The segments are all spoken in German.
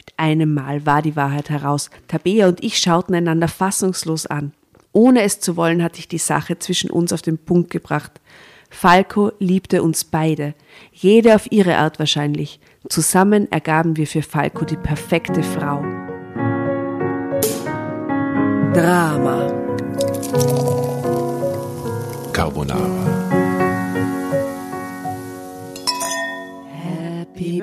Mit einem Mal war die Wahrheit heraus. Tabea und ich schauten einander fassungslos an. Ohne es zu wollen, hatte ich die Sache zwischen uns auf den Punkt gebracht. Falco liebte uns beide, jede auf ihre Art wahrscheinlich. Zusammen ergaben wir für Falco die perfekte Frau. Drama. Carbonara.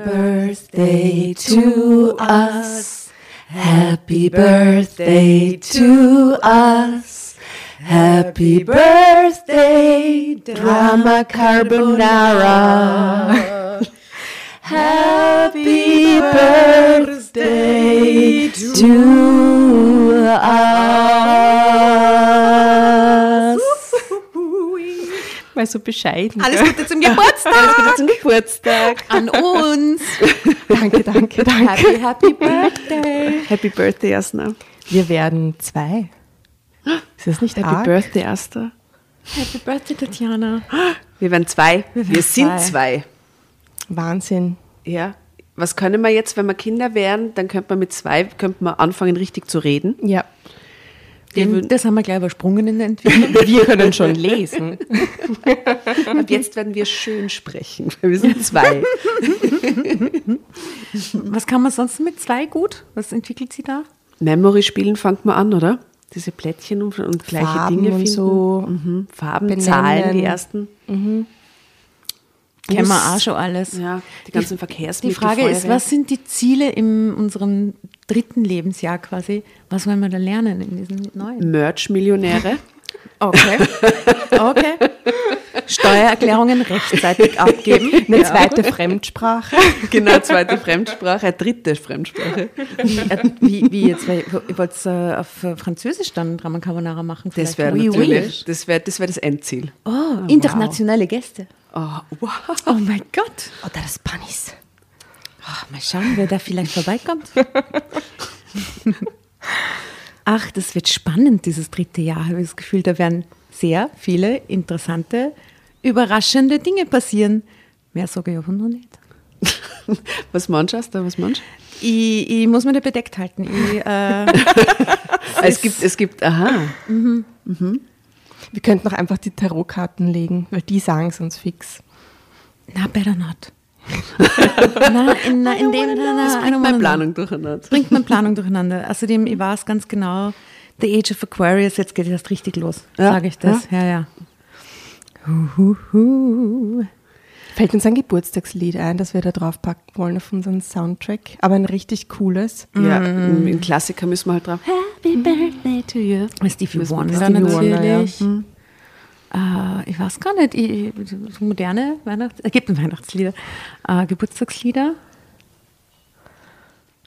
Birthday to us. Happy birthday to us. Happy birthday, Drama Carbonara. Happy birthday to us. Mal so bescheiden. Alles Gute zum Geburtstag. Alles Gute zum Geburtstag. an uns. danke, danke, danke. Happy, happy birthday. Happy birthday, Asna. Wir werden zwei. Ist das nicht Happy arg? birthday, Asta. Happy Birthday, Tatjana. Wir werden zwei. Wir, werden sind zwei. zwei. Wahnsinn. Ja. Was können wir jetzt, wenn wir Kinder wären, dann könnte man mit zwei könnte man anfangen, richtig zu reden. Ja. Würden- Das haben wir gleich übersprungen in der Entwicklung. Wir können schon lesen. Ab jetzt werden wir schön sprechen, weil wir sind zwei. Was kann man sonst mit zwei gut? Was entwickelt sie da? Memory spielen fangt man an, oder? Diese Plättchen und, und gleiche Farben Dinge und finden. so. Mhm. Farben, benennen. Zahlen, die ersten. Kennen wir auch schon alles. Ja, die ganzen Die Verkehrsmittel. Frage ist, Feuerwehr. was sind die Ziele in unserem dritten Lebensjahr quasi? Was wollen wir da lernen in diesem neuen? Merch-Millionäre. Okay. Okay. Steuererklärungen rechtzeitig abgeben. Eine zweite Fremdsprache. genau, zweite Fremdsprache, dritte Fremdsprache. Wie, wie, jetzt? Weil Ihr wollt äh, auf Französisch dann Drama Carbonara machen? Das vielleicht? wäre Oui, oui. natürlich, das wäre das, wär das Endziel. Oh, internationale Gäste. Oh, wow. Oh mein Gott. Oder das Panis. Oh, mal schauen, wer da vielleicht vorbeikommt. Ach, das wird spannend, dieses dritte Jahr. Habe ich das Gefühl, da werden sehr viele interessante, überraschende Dinge passieren. Mehr sage ich aber noch nicht. Was meinst du, was meinst Ich, ich muss mich da bedeckt halten. Ich, äh, du? Es gibt, es gibt, aha. Wir könnten noch einfach die Tarotkarten legen, weil die sagen es uns fix. na, better not. na, in, na, in dem, na, na, Das bringt meine. Planung durcheinander. bringt meine Planung durcheinander. Außerdem, ich weiß ganz genau, The Age of Aquarius, jetzt geht es erst richtig los, Ja, sage ich das. Ja, ja. Hu, hu, hu. Fällt uns ein Geburtstagslied ein, das wir da draufpacken wollen auf unseren Soundtrack. Aber ein richtig cooles. Ja, im Klassiker müssen wir halt drauf. Happy Birthday to you. Stevie Wonder Stevie Wonder, ja. natürlich. Äh, ich weiß gar nicht, ich, moderne Weihnachts-, es gibt Weihnachtslieder, äh, Geburtstagslieder.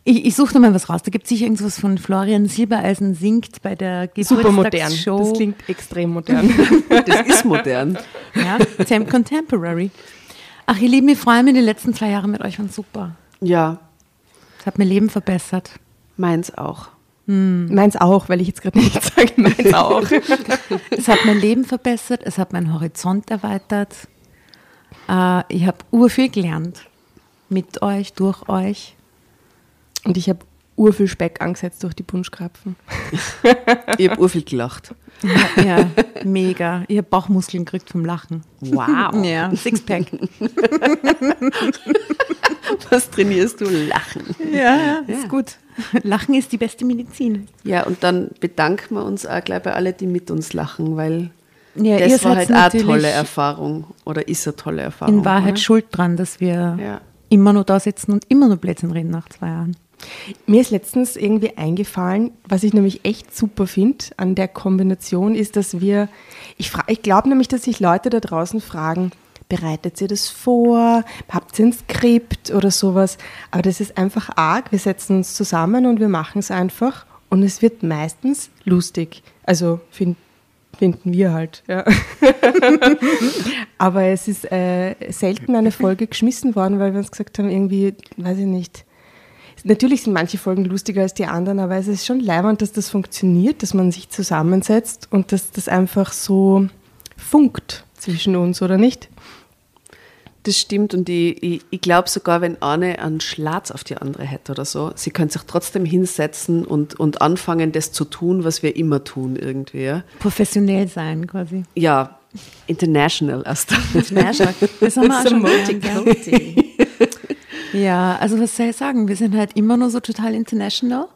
Ich, ich suche da mal was raus. Da gibt es sicher irgendwas von Florian Silbereisen singt bei der Super modern. Geburtstagsshow. Das klingt extrem modern. Das ist modern. Ja, Contemporary. Ach, ihr Lieben, ich freue mich, die letzten zwei Jahre mit euch waren super. Ja, Es hat mein Leben verbessert. meins auch. Meins auch, weil ich jetzt gerade nichts sage. Meins auch. Es hat mein Leben verbessert, es hat meinen Horizont erweitert. Äh, ich habe urviel gelernt. Mit euch, durch euch. Und ich habe urviel Speck angesetzt durch die Punschkrapfen. Ich habe urviel gelacht. Ja, ja mega. Ich habe Bauchmuskeln gekriegt vom Lachen. Wow. Ja, Sixpack. Was trainierst du? Lachen. Ja, ist gut. Lachen ist die beste Medizin. Ja, und dann bedanken wir uns auch gleich bei allen, die mit uns lachen, weil Ja, ihr das war halt auch eine tolle Erfahrung. Oder ist eine tolle Erfahrung. In Wahrheit oder? schuld dran, dass wir Ja. immer noch da sitzen und immer noch Blödsinn reden nach zwei Jahren. Mir ist letztens irgendwie eingefallen, was ich nämlich echt super finde an der Kombination, ist, dass wir, ich, ich glaube nämlich, dass sich Leute da draußen fragen, bereitet ihr das vor, habt ihr ein Skript oder sowas, aber das ist einfach arg, wir setzen uns zusammen und wir machen es einfach. Und es wird meistens lustig, also find, finden wir halt, ja. aber es ist äh, selten eine Folge geschmissen worden, weil wir uns gesagt haben, irgendwie, weiß ich nicht, Natürlich sind manche Folgen lustiger als die anderen, aber es ist schon leibend, dass das funktioniert, dass man sich zusammensetzt und dass das einfach so funkt zwischen uns, oder nicht? Das stimmt und ich, ich, ich glaube sogar, wenn eine einen Schlatz auf die andere hätte oder so, sie könnte sich trotzdem hinsetzen und, und anfangen, das zu tun, was wir immer tun irgendwie. Professionell sein quasi. ja international erst. International. Das haben wir auch schon gelernt, ja. Ja, also was soll ich sagen? Wir sind halt immer nur so total international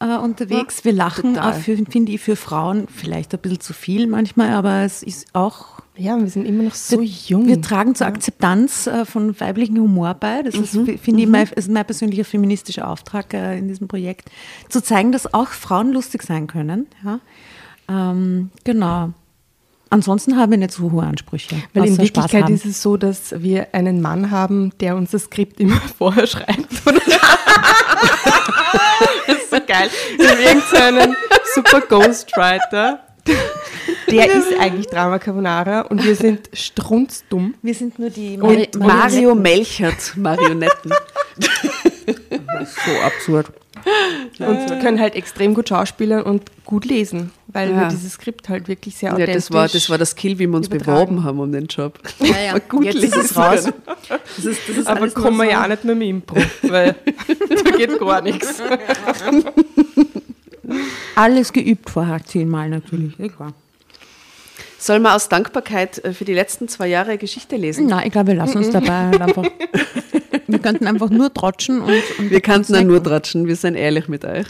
äh, unterwegs. Wir lachen finde ich, für Frauen vielleicht ein bisschen zu viel manchmal, aber es ist auch. Ja, wir sind immer noch so jung. Wir tragen zur Akzeptanz äh, von weiblichem Humor bei. Das ist, Mhm. finde ich, mein, ist mein persönlicher feministischer Auftrag äh, in diesem Projekt, zu zeigen, dass auch Frauen lustig sein können. Ja? Ähm, genau. Ansonsten haben wir nicht so hohe Ansprüche. Weil in Wirklichkeit ist es so, dass wir einen Mann haben, der uns das Skript immer vorher schreibt. Das ist so geil. Wir haben irgendeinen super Ghostwriter. Der ist eigentlich Drama Carbonara und wir sind strunzdumm. wir sind nur die Und Mari- Mario Melchert Marionetten. so absurd. Und wir können halt extrem gut schauspielern und gut lesen, weil Ja. wir dieses Skript halt wirklich sehr Ja, authentisch das war, das war das Skill, wie wir uns übertragen. beworben haben um den Job. Ja, ja. Gut Jetzt ist es lesen raus. Das ist, das ist Aber kommen wir so- ja auch nicht mehr mit dem Impro, weil da geht gar nichts. Alles geübt vorher, zehnmal natürlich. Egal. Soll man aus Dankbarkeit äh, für die letzten zwei Jahre Geschichte lesen? Nein, ich glaube, wir lassen uns dabei halt einfach. Wir könnten einfach nur trotschen und. und Wir kannten ja snacken. nur tratschen, wir sind ehrlich mit euch.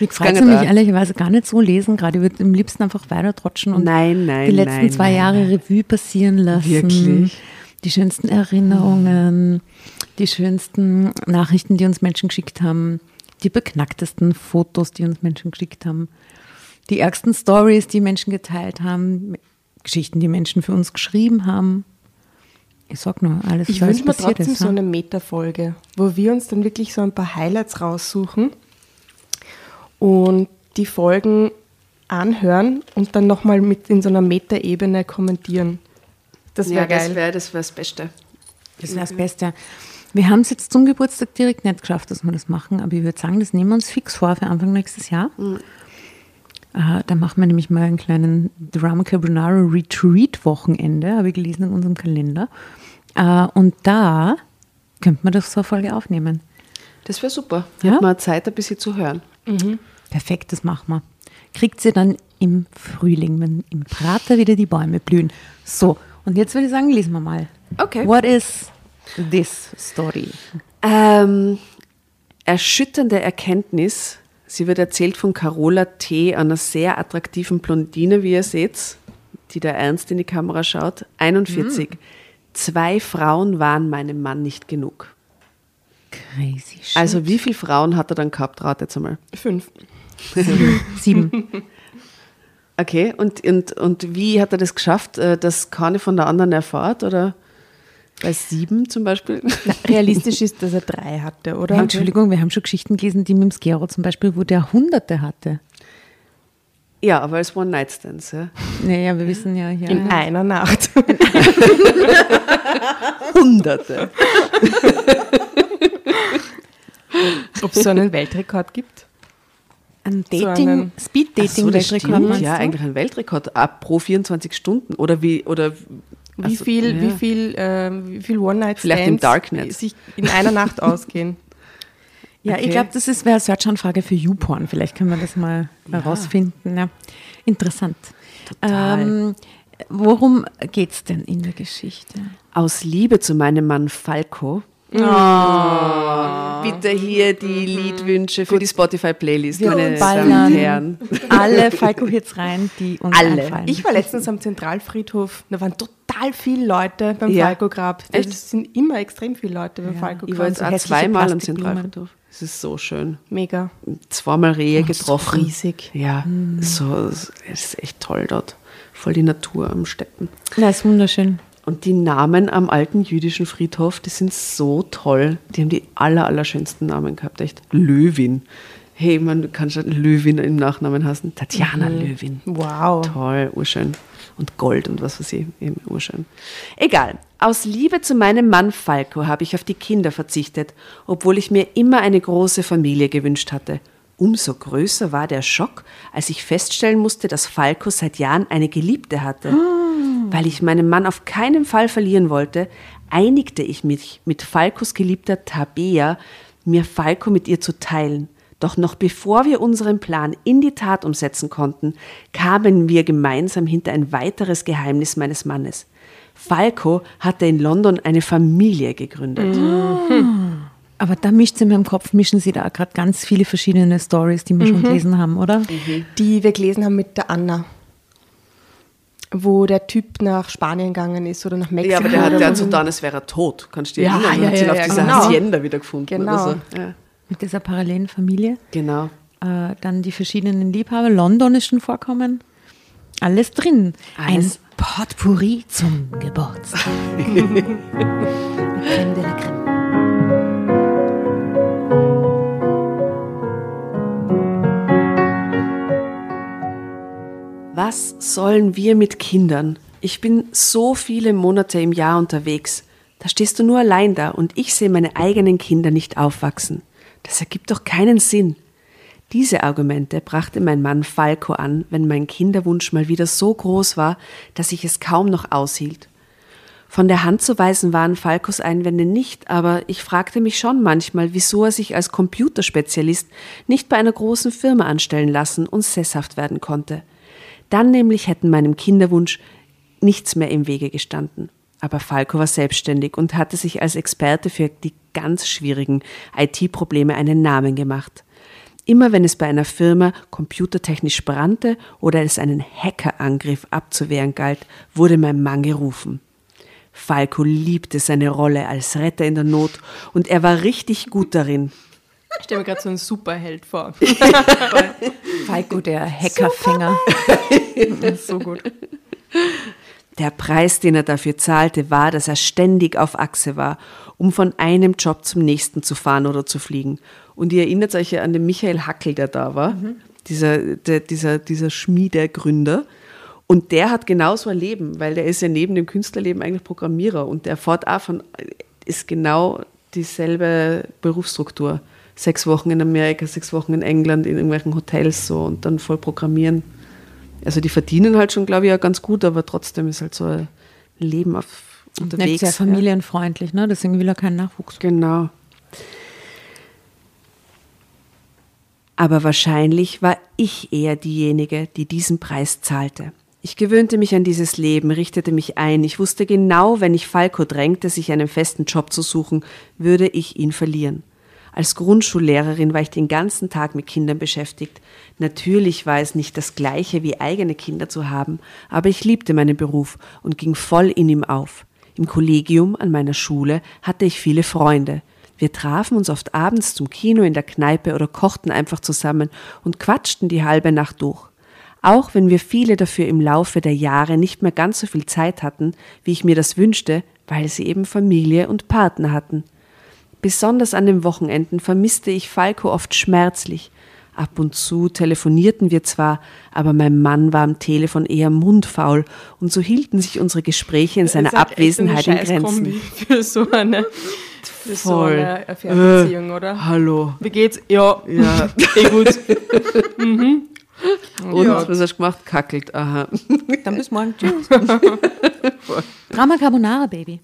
Es Gange mich da. ehrlicherweise gar nicht so lesen, gerade. Ich würde am liebsten einfach weiter trotschen und Nein, nein, die letzten nein, zwei Jahre Revue passieren lassen. Wirklich? Die schönsten Erinnerungen, die schönsten Nachrichten, die uns Menschen geschickt haben, die beknacktesten Fotos, die uns Menschen geschickt haben, die ärgsten Stories, die Menschen geteilt haben, Geschichten, die Menschen für uns geschrieben haben. Ich sag nur, alles, Ich wünsche mir trotzdem ist. so eine Meta-Folge, wo wir uns dann wirklich so ein paar Highlights raussuchen und die Folgen anhören und dann nochmal mit in so einer Meta-Ebene kommentieren. Das wäre Ja, das geil. wäre das, wär das Beste. Das wäre das Beste. Wir haben es jetzt zum Geburtstag direkt nicht geschafft, dass wir das machen, aber ich würde sagen, das nehmen wir uns fix vor für Anfang nächstes Jahr. Äh, da machen wir nämlich mal einen kleinen Drama Carbonara Retreat Wochenende, habe ich gelesen in unserem Kalender. Äh, und da könnte man das so eine Folge aufnehmen. Das wäre super. Ja? Hat man Zeit, ein bisschen zu hören. Perfekt, das machen wir. Kriegt sie dann im Frühling, wenn im Prater wieder die Bäume blühen. So, und jetzt würde ich sagen, lesen wir mal. Okay. What is this story? Ähm, erschütternde Erkenntnis. Sie wird erzählt von Carola T., einer sehr attraktiven Blondine, wie ihr seht, die da ernst in die Kamera schaut. 41. Zwei Frauen waren meinem Mann nicht genug. Crazy shit. Also wie viele Frauen hat er dann gehabt? Rat jetzt einmal. Fünf. sieben. Okay, und, und, und wie hat er das geschafft, äh, dass keine von der anderen erfahrt? Oder bei sieben zum Beispiel? Na, realistisch ist, dass er drei hatte, oder? Ja, Entschuldigung, wir haben schon Geschichten gelesen, die mit dem Skero zum Beispiel, wo der Hunderte hatte. Ja, aber als One-Night-Stands. Ja. Naja, wir wissen ja hier. In einer Nacht. Hunderte. Ob es so einen Weltrekord gibt? Ein So Dating, so, Speed-Dating das Weltrekord, stimmt. meinst Ja, eigentlich ein Weltrekord. Ab pro 24 Stunden. Oder wie, oder Wie also, viel, ja. wie viel, ähm, wie viel One-Night-Stands sich in einer Nacht ausgehen? Ja, Okay. ich glaube, das ist wäre eine Search-Anfrage für YouPorn. Vielleicht können wir das mal herausfinden. Ja. Interessant. Total. Ähm, worum geht es denn in der Geschichte? Aus Liebe zu meinem Mann Falco. Bitte hier die Liedwünsche für die Spotify-Playlist, meine. Damen und Herren. Alle Falco-Hits rein, die uns Alle. einfallen. Ich war letztens am Zentralfriedhof, da waren total viele Leute beim Ja. Falco-Grab. Es sind immer extrem viele Leute beim Ich war Falco-Grab. jetzt so auch zweimal am. Zentralfriedhof. Es ist so schön. Mega. Zweimal Rehe Oh, so getroffen. riesig. Ja, so, es ist echt toll dort. Voll die Natur am Steppen. Na, ist wunderschön. Und die Namen am alten jüdischen Friedhof, die sind so toll. Die haben die aller, allerschönsten Namen gehabt. Echt. Löwin. Hey, man, du kannst schon Löwin im Nachnamen heißen. Tatjana Löwin. Wow. Toll, urschön. Und Gold und was weiß ich, eben urschön. Egal. Aus Liebe zu meinem Mann Falco habe ich auf die Kinder verzichtet, obwohl ich mir immer eine große Familie gewünscht hatte. Umso größer war der Schock, als ich feststellen musste, dass Falco seit Jahren eine Geliebte hatte. Weil ich meinen Mann auf keinen Fall verlieren wollte, einigte ich mich mit Falkos geliebter Tabea, mir Falco mit ihr zu teilen. Doch noch bevor wir unseren Plan in die Tat umsetzen konnten, kamen wir gemeinsam hinter ein weiteres Geheimnis meines Mannes. Falco hatte in London eine Familie gegründet. Aber da mischt sie in meinem Kopf, mischen sie da gerade ganz viele verschiedene Stories, die wir schon gelesen haben, oder? Die wir gelesen haben mit der Anna. Wo der Typ nach Spanien gegangen ist oder nach Mexiko. Ja, aber der hat ja so dann, es wäre er tot. Kannst du dir Ja, erinnern? ja, hat ihn ja, auf ja, dieser genau. Hacienda wieder gefunden. Genau. Oder so. ja. Mit dieser parallelen Familie. Genau. Äh, dann die verschiedenen Liebhaber. London ist schon vorkommen. Alles drin. Alles. Ein Potpourri zum Geburtstag. Creme de la Creme. Was sollen wir mit Kindern? Ich bin so viele Monate im Jahr unterwegs. Da stehst du nur allein da und ich sehe meine eigenen Kinder nicht aufwachsen. Das ergibt doch keinen Sinn. Diese Argumente brachte mein Mann Falco an, wenn mein Kinderwunsch mal wieder so groß war, dass ich es kaum noch aushielt. Von der Hand zu weisen waren Falcos Einwände nicht, aber ich fragte mich schon manchmal, wieso er sich als Computerspezialist nicht bei einer großen Firma anstellen lassen und sesshaft werden konnte. Dann nämlich hätten meinem Kinderwunsch nichts mehr im Wege gestanden. Aber Falco war selbstständig und hatte sich als Experte für die ganz schwierigen IT-Probleme einen Namen gemacht. Immer wenn es bei einer Firma computertechnisch brannte oder es einen Hackerangriff abzuwehren galt, wurde mein Mann gerufen. Falco liebte seine Rolle als Retter in der Not und er war richtig gut darin. Ich stelle mir gerade so einen Superheld vor. Falco, der Hackerfänger. so gut. Der Preis, den er dafür zahlte, war, dass er ständig auf Achse war, um von einem Job zum nächsten zu fahren oder zu fliegen. Und ihr erinnert euch ja an den Michael Hackel, der da war, dieser, der, dieser, dieser Schmiedegründer. Und der hat genauso ein Leben, weil der ist ja neben dem Künstlerleben eigentlich Programmierer und der fährt auch von, ist genau dieselbe Berufsstruktur. Sechs Wochen in Amerika, sechs Wochen in England, in irgendwelchen Hotels so und dann voll programmieren. Also die verdienen halt schon, glaube ich, ja ganz gut, aber trotzdem ist halt so ein Leben auf Nicht unterwegs. sehr familienfreundlich, ne? deswegen will er keinen Nachwuchs. Genau. Aber wahrscheinlich war ich eher diejenige, die diesen Preis zahlte. Ich gewöhnte mich an dieses Leben, richtete mich ein. Ich wusste genau, wenn ich Falco drängte, sich einen festen Job zu suchen, würde ich ihn verlieren. Als Grundschullehrerin war ich den ganzen Tag mit Kindern beschäftigt. Natürlich war es nicht das gleiche wie eigene Kinder zu haben, aber ich liebte meinen Beruf und ging voll in ihm auf. Im Kollegium an meiner Schule hatte ich viele Freunde. Wir trafen uns oft abends zum Kino in der Kneipe oder kochten einfach zusammen und quatschten die halbe Nacht durch. Auch wenn wir viele dafür im Laufe der Jahre nicht mehr ganz so viel Zeit hatten, wie ich mir das wünschte, weil sie eben Familie und Partner hatten. Besonders an den Wochenenden vermisste ich Falco oft schmerzlich. Ab und zu telefonierten wir zwar, aber mein Mann war am Telefon eher mundfaul und so hielten sich unsere Gespräche in seiner halt Abwesenheit in Grenzen. Für so eine, für so Voll. eine Fernbeziehung, oder? Hallo. Wie geht's? Ja, Ja. eh gut. Und Ja. was hast du gemacht? Kackelt. Aha. Dann bis morgen. Tschüss. Drama Carbonara, Baby.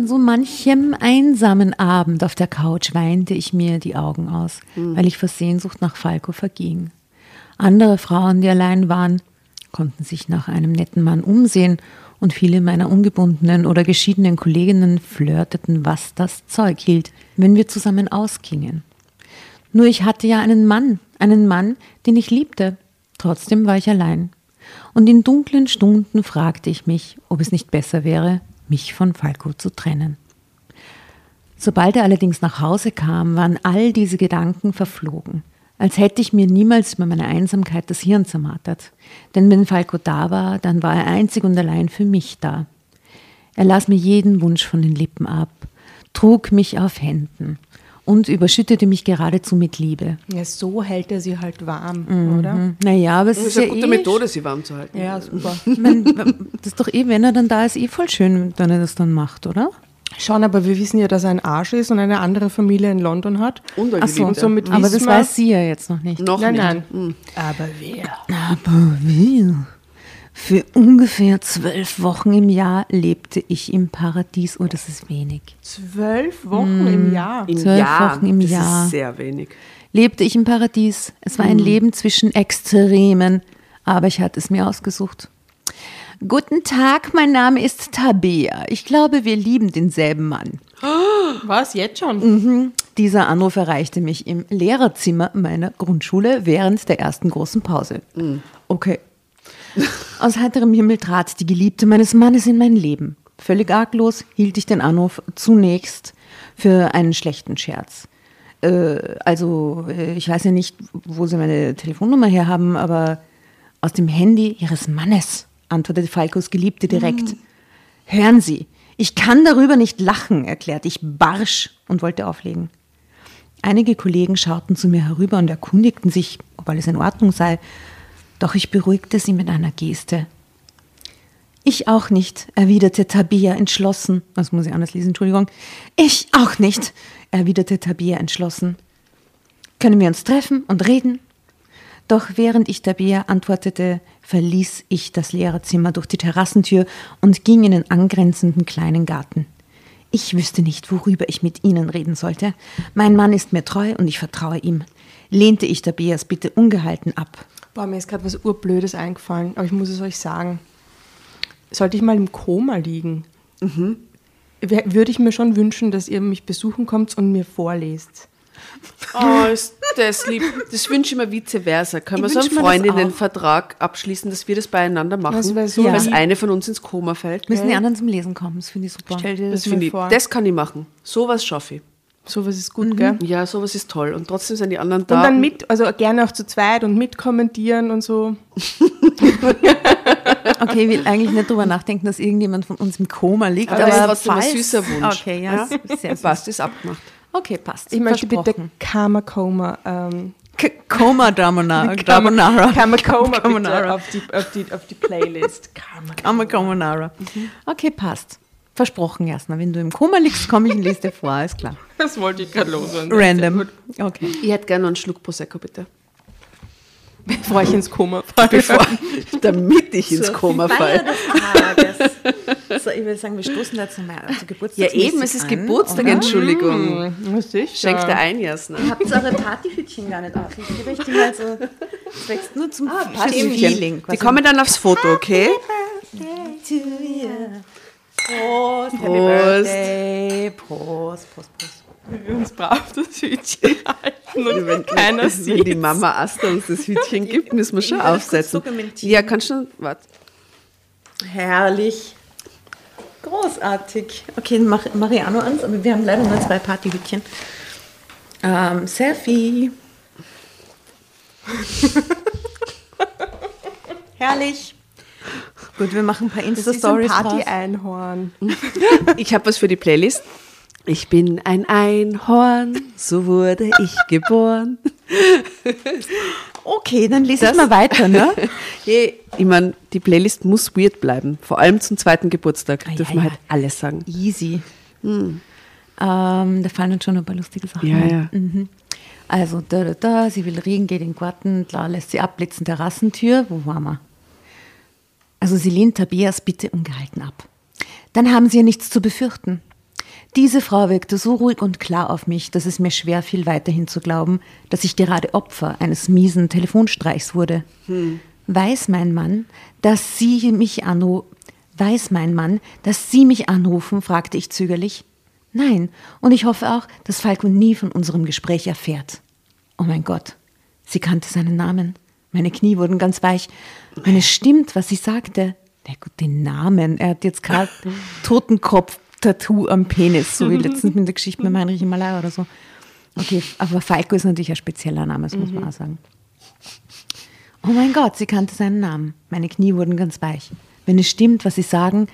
An so manchem einsamen Abend auf der Couch weinte ich mir die Augen aus, weil ich vor Sehnsucht nach Falco verging. Andere Frauen, die allein waren, konnten sich nach einem netten Mann umsehen und viele meiner ungebundenen oder geschiedenen Kolleginnen flirteten, was das Zeug hielt, wenn wir zusammen ausgingen. Nur ich hatte ja einen Mann, einen Mann, den ich liebte. Trotzdem war ich allein. Und in dunklen Stunden fragte ich mich, ob es nicht besser wäre, mich von Falco zu trennen. Sobald er allerdings nach Hause kam, waren all diese Gedanken verflogen, als hätte ich mir niemals über meine Einsamkeit das Hirn zermartert. Denn wenn Falco da war, dann war er einzig und allein für mich da. Er las mir jeden Wunsch von den Lippen ab, trug mich auf Händen und überschüttete mich geradezu mit Liebe. Ja, so hält er sie halt warm, Mhm. oder? Naja, aber es Das ist, ist eine ja gute eh Methode, sie warm zu halten. Ja, super. Ich mein, das ist doch eh, wenn er dann da ist, eh voll schön, wenn er das dann macht, oder? Schon, aber wir wissen ja, dass er ein Arsch ist und eine andere Familie in London hat. Und Ach so, und somit Aber das weiß sie ja jetzt noch nicht. Noch Nein, nicht. nein. Hm. Aber wer? Aber wir. Für ungefähr zwölf Wochen im Jahr lebte ich im Paradies. Oh, das ist wenig. Zwölf Wochen im Jahr. Im Zwölf Jahr. Wochen im das Jahr. ist sehr wenig. Lebte ich im Paradies. Es war ein Leben zwischen Extremen, aber ich hatte es mir ausgesucht. Guten Tag, mein Name ist Tabea. Ich glaube, wir lieben denselben Mann. Was, jetzt schon? Mhm. Dieser Anruf erreichte mich im Lehrerzimmer meiner Grundschule während der ersten großen Pause. Okay. Aus heiterem Himmel trat die Geliebte meines Mannes in mein Leben. Völlig arglos hielt ich den Anruf zunächst für einen schlechten Scherz. Äh, also, äh, ich weiß ja nicht, wo Sie meine Telefonnummer her haben, aber aus dem Handy Ihres Mannes, antwortete Falkos Geliebte direkt. Hören Sie, ich kann darüber nicht lachen, erklärte ich barsch und wollte auflegen. Einige Kollegen schauten zu mir herüber und erkundigten sich, ob alles in Ordnung sei, doch ich beruhigte sie mit einer Geste. Ich auch nicht, erwiderte Tabia entschlossen. Das muss ich anders lesen, Entschuldigung. Ich auch nicht, erwiderte Tabia entschlossen. Können wir uns treffen und reden? Doch während ich Tabea antwortete, verließ ich das Lehrerzimmer durch die Terrassentür und ging in den angrenzenden kleinen Garten. Ich wüsste nicht, worüber ich mit Ihnen reden sollte. Mein Mann ist mir treu und ich vertraue ihm. Lehnte ich Tabeas Bitte ungehalten ab. Boah, mir ist gerade was Urblödes eingefallen, aber ich muss es euch sagen. Sollte ich mal im Koma liegen, wär- würde ich mir schon wünschen, dass ihr mich besuchen kommt und mir vorlest. Oh, ist das lieb. Das wünsche ich mir vice versa. Können wir Ich so einen Freundinnenvertrag abschließen, dass wir das beieinander machen? Wär so Dass lieb. eine von uns ins Koma fällt. Müssen die anderen zum Lesen kommen, das finde ich super. Stell dir das, Das, mal ich, vor. das kann ich machen. Sowas schaffe ich. Sowas ist gut, gell? Ja, sowas ist toll. Und trotzdem sind die anderen Und da. dann mit, also gerne auch zu zweit und mitkommentieren und so. Okay, ich will eigentlich nicht drüber nachdenken, dass irgendjemand von uns im Koma liegt. Aber Aber, das ist trotzdem ein süßer Wunsch. Okay, ja, ist sehr süß. Passt, ist abgemacht. Okay, passt. Ich möchte bitte. Karma Coma, ähm, K Coma Carbonara. Carbonara. Karma Coma bitte auf die, auf die, auf die Playlist. Karma Carbonara. Okay, passt. Versprochen, Jasna. Wenn du im Koma liegst, komme ich und lese dir vor, ist klar. Das wollte ich gerade loswerden. Random. Okay. Ich hätte gerne noch einen Schluck Prosecco, bitte. Bevor ich ins Koma falle. Bevor, damit ich ins Koma falle. So, ich würde sagen, wir stoßen da jetzt nochmal Ja, Geburtstag. eben, es ist Geburtstag, Entschuldigung. Was ist Schenk dir ein, Jasna. Habt ihr eure Partyhütchen gar nicht auf? Ich gebe euch die mal so. Das wächst nur zum ah, Partyhütchen. Die kommen dann aufs Foto, okay? Prost, Happy Prost. Birthday. Prost, Prost, Prost. wir uns brav das Hütchen halten und wenn keiner Wenn sieht. die Mama Asta uns das Hütchen gibt, müssen wir schon aufsetzen. Ja, kannst du, warte. Herrlich. Großartig. Okay, dann mach Mariano ans, aber wir haben leider nur zwei Partyhütchen. Ähm, Selfie. Herrlich. Gut, wir machen ein paar Das ist ein Insta-Stories. Party-Einhorn. Ich habe was für die Playlist. Ich bin ein Einhorn, so wurde ich geboren. Okay, dann lese Das- ich mal weiter, ne? Ich meine, die Playlist muss weird bleiben. Vor allem zum zweiten Geburtstag Ah, ja, dürfen wir ja. halt alles sagen. Easy. Ähm, da fallen uns schon ein paar lustige Sachen Ja, ein. ja. Mhm. Also, da, da, da, sie will reden, geht in den Garten, klar, lässt sie abblitzen, Terrassentür. Wo waren wir? Also, sie lehnt Tabeas Bitte ungehalten ab. Dann haben sie ja nichts zu befürchten. Diese Frau wirkte so ruhig und klar auf mich, dass es mir schwer fiel, weiterhin zu glauben, dass ich gerade Opfer eines miesen Telefonstreichs wurde. Weiß mein Mann, dass Sie mich anrufen? Weiß mein Mann, dass Sie mich anrufen? fragte ich zögerlich. Nein, und ich hoffe auch, dass Falco nie von unserem Gespräch erfährt. Oh mein Gott, sie kannte seinen Namen. Meine Knie wurden ganz weich. Wenn es stimmt, was sie sagte. Na gut, den Namen. Er hat jetzt gerade Totenkopf-Tattoo am Penis, so wie letztens mit der Geschichte mit Heinrich Himalaya oder so. Okay, aber Falco ist natürlich ein spezieller Name, das muss man auch sagen. Oh mein Gott, sie kannte seinen Namen. Meine Knie wurden ganz weich. Wenn es stimmt, was Sie sagen,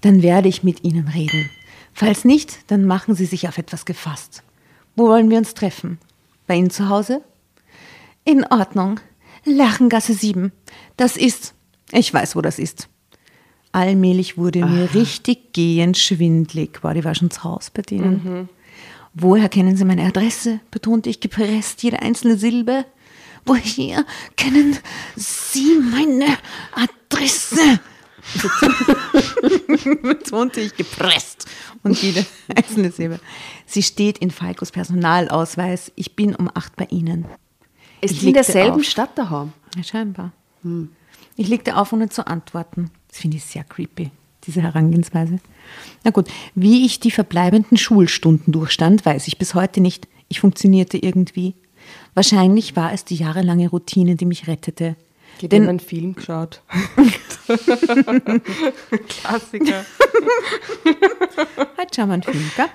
dann werde ich mit Ihnen reden. Falls nicht, dann machen Sie sich auf etwas gefasst. Wo wollen wir uns treffen? Bei Ihnen zu Hause? In Ordnung. Lachengasse 7. Das ist. Ich weiß, wo das ist. Allmählich wurde mir richtig gehend schwindlig. War die war schon zu Hause bei denen. Woher kennen Sie meine Adresse? betonte ich gepresst jede einzelne Silbe. Woher kennen Sie meine Adresse? betonte ich gepresst und jede einzelne Silbe. Sie steht in Falkos Personalausweis. Ich bin um acht bei Ihnen. Ist Ich in derselben auf. Stadt daheim? Ja, scheinbar. Ich legte auf, ohne zu antworten. Das finde ich sehr creepy, diese Herangehensweise. Na gut, wie ich die verbleibenden Schulstunden durchstand, weiß ich bis heute nicht. Ich funktionierte irgendwie. Wahrscheinlich war es die jahrelange Routine, die mich rettete. Geht Denn- in einen Film geschaut. Klassiker. Heute schauen wir einen Film, gell?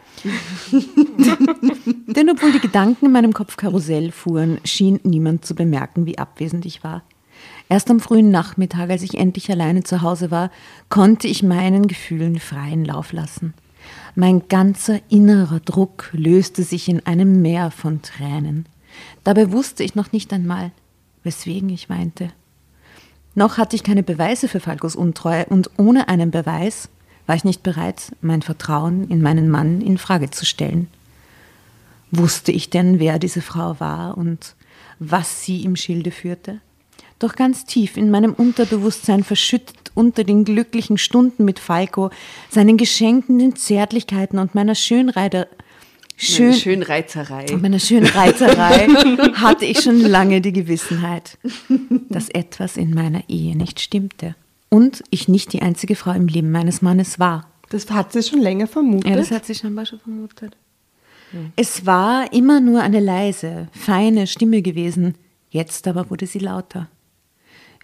Denn obwohl die Gedanken in meinem Kopf Karussell fuhren, schien niemand zu bemerken, wie abwesend ich war. Erst am frühen Nachmittag, als ich endlich alleine zu Hause war, konnte ich meinen Gefühlen freien Lauf lassen. Mein ganzer innerer Druck löste sich in einem Meer von Tränen. Dabei wusste ich noch nicht einmal, weswegen ich weinte. Noch hatte ich keine Beweise für Falkos Untreue und ohne einen Beweis war ich nicht bereit, mein Vertrauen in meinen Mann in Frage zu stellen. Wusste ich denn, wer diese Frau war und was sie im Schilde führte? Doch ganz tief in meinem Unterbewusstsein verschüttet unter den glücklichen Stunden mit Falco, seinen Geschenken, den Zärtlichkeiten und meiner Schönreiter, schön, Schön, schön Reizerei. und meiner schönen Reizerei hatte ich schon lange die Gewissenheit, dass etwas in meiner Ehe nicht stimmte. Und ich nicht die einzige Frau im Leben meines Mannes war. Das hat sie schon länger vermutet. Ja, das hat sie scheinbar schon vermutet. Es war immer nur eine leise, feine Stimme gewesen, jetzt aber wurde sie lauter.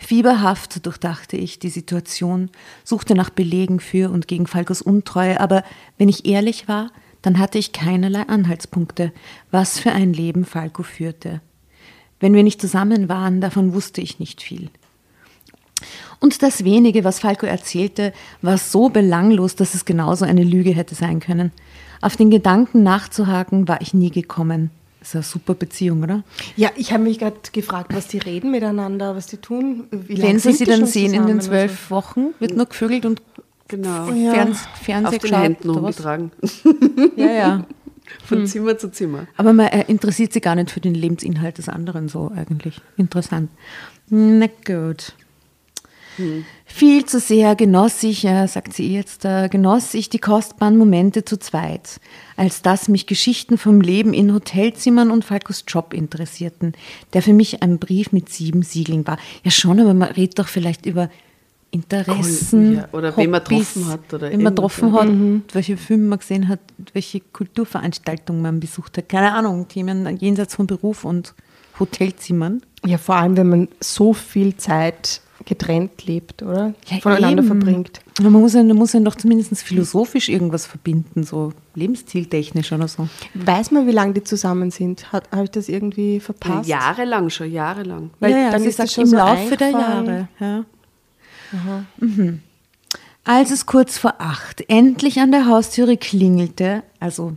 Fieberhaft durchdachte ich die Situation, suchte nach Belegen für und gegen Falkos Untreue, aber wenn ich ehrlich war, dann hatte ich keinerlei Anhaltspunkte, was für ein Leben Falco führte. Wenn wir nicht zusammen waren, davon wusste ich nicht viel. Und das wenige, was Falco erzählte, war so belanglos, dass es genauso eine Lüge hätte sein können. Auf den Gedanken nachzuhaken war ich nie gekommen. Das ist eine super Beziehung, oder? ja, ich habe mich gerade gefragt, was die reden miteinander, was die tun. Wie Wenn sie sie dann sehen in den zwölf Wochen, wird nur gevögelt und Genau. Ferns Fernseh Auf den. Händen rumgetragen. Ja, ja. Von Zimmer zu Zimmer. Aber man äh, interessiert sich gar nicht für den Lebensinhalt des anderen so eigentlich. Interessant. Na gut. Viel zu sehr genoss ich, äh, sagt sie jetzt, äh, genoss ich die kostbaren Momente zu zweit, als dass mich Geschichten vom Leben in Hotelzimmern und Falkos Job interessierten, der für mich ein Brief mit sieben Siegeln war. Ja schon, aber man redet doch vielleicht über Interessen. Ja, oder wen man getroffen hat oder wen man getroffen hat, welche Filme man gesehen hat, welche Kulturveranstaltungen man besucht hat. Keine Ahnung, Themen jenseits von Beruf und Hotelzimmern. Ja, vor allem, wenn man so viel Zeit getrennt lebt, oder? Ja, Voneinander eben. verbringt. Man muss ja, man muss ja doch zumindest philosophisch irgendwas verbinden, so lebenszieltechnisch oder so. Weiß man, wie lange die zusammen sind? Habe ich das irgendwie verpasst? Jahrelang schon, jahrelang. Weil ja, ja, dann ist das schon im so Laufe der. Jahre. Ja. Mhm. Als es kurz vor acht endlich an der Haustüre klingelte, also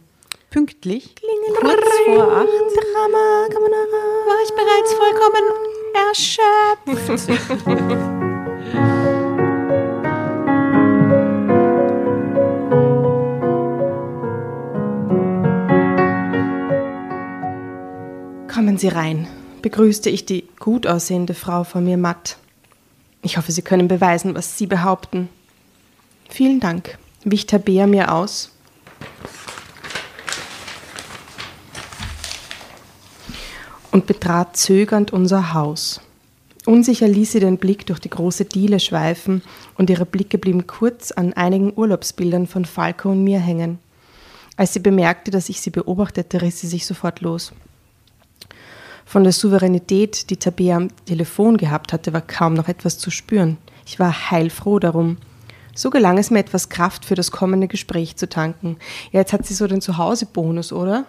pünktlich, kurz vor acht, Drama, Carbonara. war ich bereits vollkommen erschöpft. Kommen Sie rein, begrüßte ich die gut aussehende Frau vor mir matt. Ich hoffe, Sie können beweisen, was Sie behaupten. Vielen Dank, wich Tabea mir aus. Und betrat zögernd unser Haus. Unsicher ließ sie den Blick durch die große Diele schweifen und ihre Blicke blieben kurz an einigen Urlaubsbildern von Falco und mir hängen. Als sie bemerkte, dass ich sie beobachtete, riss sie sich sofort los. Von der Souveränität, die Tabea am Telefon gehabt hatte, war kaum noch etwas zu spüren. Ich war heilfroh darum. So gelang es mir, etwas Kraft für das kommende Gespräch zu tanken. Ja, jetzt hat sie so den Zuhause-Bonus, oder?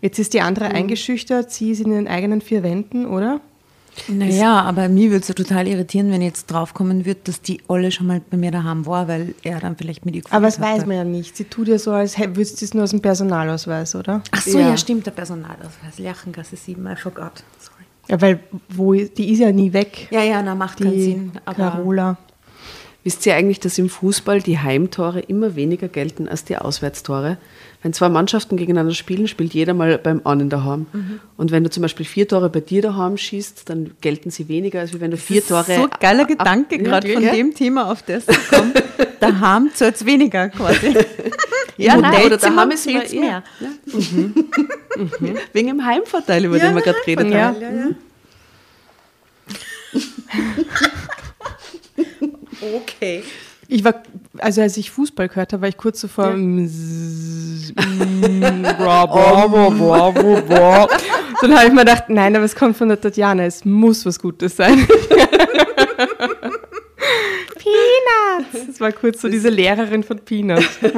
Jetzt ist die andere eingeschüchtert, sie ist in den eigenen vier Wänden, oder? Naja, aber mir würde es ja total irritieren, wenn jetzt draufkommen würde, dass die alle schon mal bei mir daheim war, weil er dann vielleicht mit ihr Aber das gefühlt weiß hatte. man ja nicht. Sie tut ja so, als hätte- wüsste sie es nur aus dem Personalausweis, oder? Ach so, ja, Ja. stimmt, der Personalausweis. Lerchengasse 7, I forgot. Sorry. Ja, weil wo, die ist ja nie weg, Ja, ja, na, macht keinen die Sinn. Aber Carola. Wisst ihr eigentlich, dass im Fußball die Heimtore immer weniger gelten als die Auswärtstore? Wenn zwei Mannschaften gegeneinander spielen, spielt jeder mal beim anderen daheim. Mhm. Und wenn du zum Beispiel vier Tore bei dir daheim schießt, dann gelten sie weniger, als wenn du vier Tore. so geiler ab- Gedanke Ja, gerade von ja. dem Thema, auf das zu kommen. Daheim zahlt es weniger quasi. Ja, Im nein, oder daheim ist eher. mehr. Ja. Wegen dem Heimvorteil, über den wir gerade geredet ja. haben. Okay. Ich war, also als ich Fußball gehört habe, war ich kurz so vor. Dann habe ich mir gedacht, nein, aber es kommt von der Tatjana, es muss was Gutes sein. Peanuts! Das war kurz so diese Lehrerin von Peanuts.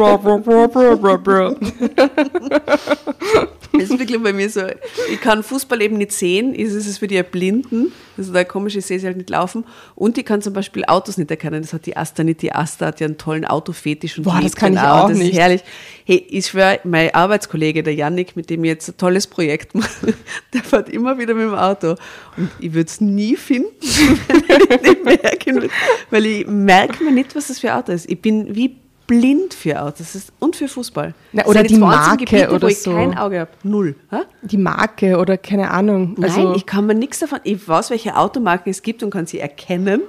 Das ist wirklich bei mir so. Ich kann Fußball eben nicht sehen, ist es für die Blinden. Das ist total komisch, ich sehe sie halt nicht laufen. Und ich kann zum Beispiel Autos nicht erkennen. Das hat die Asta nicht. Die Asta hat ja einen tollen Autofetisch. Und Boah, das kann den ich auch das nicht. ist herrlich. Hey, ich schwöre, mein Arbeitskollege, der Yannick, mit dem ich jetzt ein tolles Projekt mache, der fährt immer wieder mit dem Auto. Und ich würde es nie finden, wenn ich nicht merken würde. Weil ich merke mir nicht, was das für ein Auto ist. Ich bin wie blind für Autos Das ist- und für Fußball. Na, oder sind die Marke Gebiete, oder wo ich so. kein Auge habe. Null. Ha? Die Marke oder keine Ahnung. Also, Nein, ich kann mir nichts davon. Ich weiß, welche Automarken es gibt und kann sie erkennen,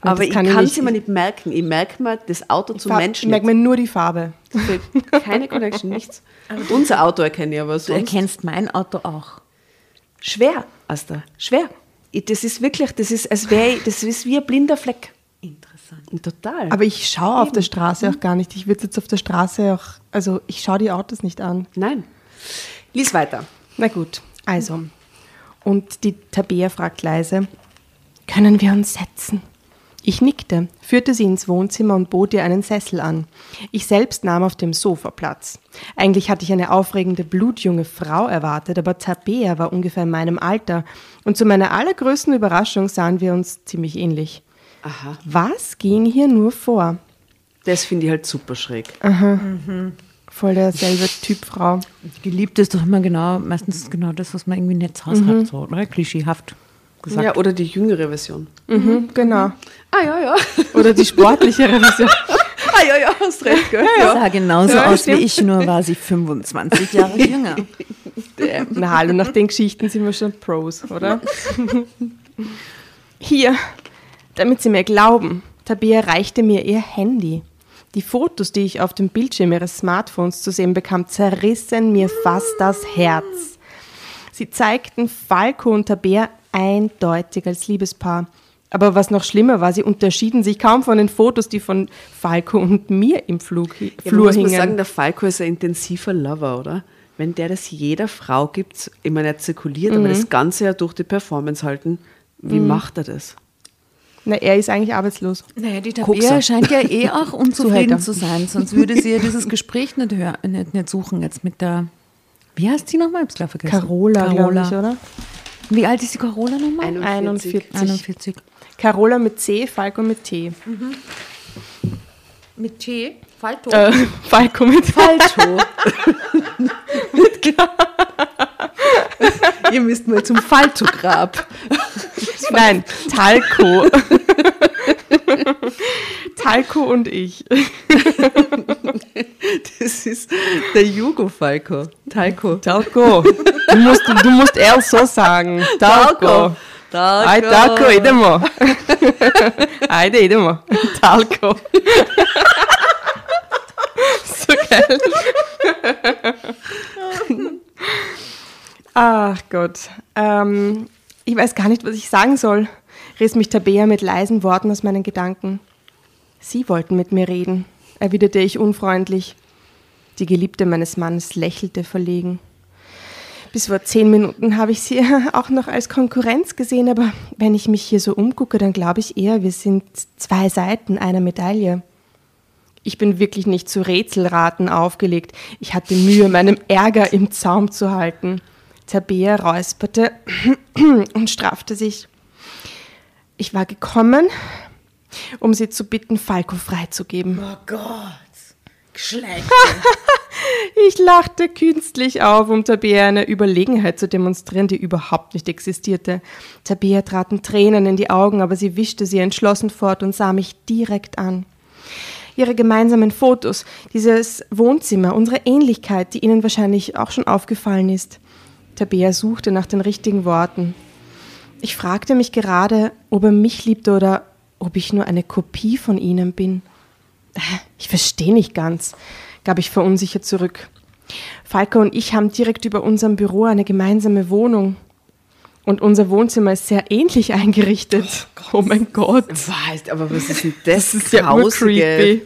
aber ich kann kann, ich sie mir nicht merken. Ich merke mir das Auto zum Farb- Menschen. ich merke mir nur die Farbe. nicht. Keine Connection, nichts. Unser Auto erkenne ich aber Du sonst. erkennst mein Auto auch. Schwer, Asta, schwer. Ich, das ist wirklich, das ist, als wäre ich, das ist wie ein blinder Fleck. Interessant. Total. Aber ich schaue auf der Straße auch gar nicht. Ich würde jetzt auf der Straße auch, also ich schaue die Autos nicht an. Nein. Lies weiter. Na gut, also. Und die Tabea fragt leise, können wir uns setzen? Ich nickte, führte sie ins Wohnzimmer und bot ihr einen Sessel an. Ich selbst nahm auf dem Sofa Platz. Eigentlich hatte ich eine aufregende, blutjunge Frau erwartet, aber Tabea war ungefähr in meinem Alter und zu meiner allergrößten Überraschung sahen wir uns ziemlich ähnlich. Aha. Was ging hier nur vor? Das finde ich halt super schräg. Voll derselbe Typ Frau. Geliebt ist doch immer genau, meistens genau das, was man irgendwie nicht zu Hause hat, so, oder? Klischeehaft gesagt. Ja, oder die jüngere Version. Mhm, genau. Ah, ja, ja. Oder die sportlichere Version. Ah, ja, ja, hast recht, gell? Sie sah genauso Ja, aus stimmt. wie ich, nur war sie 25 Jahre jünger. Na hallo, nach den Geschichten sind wir schon Pros, oder? Hier, damit Sie mir glauben, Tabea reichte mir ihr Handy. Die Fotos, die ich auf dem Bildschirm ihres Smartphones zu sehen bekam, zerrissen mir fast das Herz. Sie zeigten Falco und Tabea eindeutig als Liebespaar. Aber was noch schlimmer war, sie unterschieden sich kaum von den Fotos, die von Falco und mir im Flug, Ja, Flur muss hingen. sagen, der Falco ist ein intensiver Lover, oder? Wenn der das jeder Frau gibt, ich meine, er zirkuliert, Mhm. aber das Ganze ja durch die Performance halten, wie macht er das? Na, er ist eigentlich arbeitslos. Naja, die. Tabea scheint ja eh auch unzufrieden zu sein, sonst würde sie ja dieses Gespräch nicht, hör, nicht, nicht suchen jetzt mit der, wie heißt sie nochmal? Ich hab's gleich vergessen. Carola, glaube ich, oder? Wie alt ist die Carola nochmal? 41. 41. Carola mit C, Falco mit T. Mit T? Falto? Äh, Falco mit Falto. Ihr müsst mal zum Falto-Grab. Nein, Talco. Talco und ich. Das ist der Jugo Falco. Talco. Talco. Du musst, du musst eher so sagen. Talco. Talco. Ai, Talco, idemo. Ajde, idemo. Talco. So geil. Ach Gott. Ähm, ich weiß gar nicht, was ich sagen soll, riss mich Tabea mit leisen Worten aus meinen Gedanken. Sie wollten mit mir reden, erwiderte ich unfreundlich. Die Geliebte meines Mannes lächelte verlegen. Bis vor zehn Minuten habe ich sie auch noch als Konkurrenz gesehen, aber wenn ich mich hier so umgucke, dann glaube ich eher, wir sind zwei Seiten einer Medaille. Ich bin wirklich nicht zu Rätselraten aufgelegt. Ich hatte Mühe, meinem Ärger im Zaum zu halten. Tabea räusperte und straffte sich. Ich war gekommen, um sie zu bitten, Falco freizugeben. Oh Gott. Geschlecht. Ich lachte künstlich auf, um Tabea eine Überlegenheit zu demonstrieren, die überhaupt nicht existierte. Tabea traten Tränen in die Augen, aber sie wischte sie entschlossen fort und sah mich direkt an. Ihre gemeinsamen Fotos, dieses Wohnzimmer, unsere Ähnlichkeit, die Ihnen wahrscheinlich auch schon aufgefallen ist. Tabea suchte nach den richtigen Worten. Ich fragte mich gerade, ob er mich liebte oder ob ich nur eine Kopie von Ihnen bin. Ich verstehe nicht ganz, gab ich verunsichert zurück. Falco und ich haben direkt über unserem Büro eine gemeinsame Wohnung. Und unser Wohnzimmer ist sehr ähnlich eingerichtet. Oh, mein Gott. Weißt, aber was ist denn das? Das ist ja.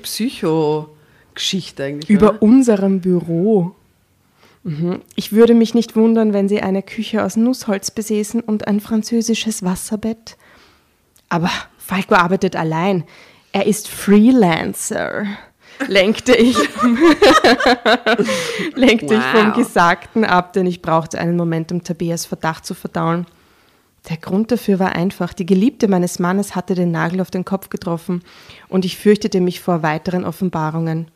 Psycho-Geschichte eigentlich. Über oder? unserem Büro. Mhm. Ich würde mich nicht wundern, wenn sie eine Küche aus Nussholz besäßen und ein französisches Wasserbett. Aber Falco arbeitet allein. Er ist Freelancer. Lenkte ich, lenkte ich vom Wow. Gesagten ab, denn ich brauchte einen Moment, um Tabeas Verdacht zu verdauen. Der Grund dafür war einfach, die Geliebte meines Mannes hatte den Nagel auf den Kopf getroffen und ich fürchtete mich vor weiteren Offenbarungen.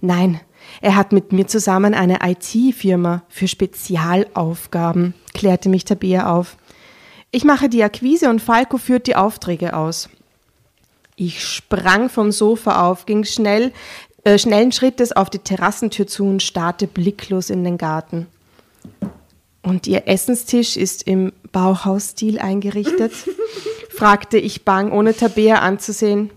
Nein, er hat mit mir zusammen eine IT-Firma für Spezialaufgaben, klärte mich Tabea auf. Ich mache die Akquise und Falco führt die Aufträge aus. Ich sprang vom Sofa auf, ging schnell, äh, schnellen Schrittes auf die Terrassentür zu und starrte blicklos in den Garten. Und ihr Essenstisch ist im Bauhausstil eingerichtet? fragte ich bang, ohne Tabea anzusehen.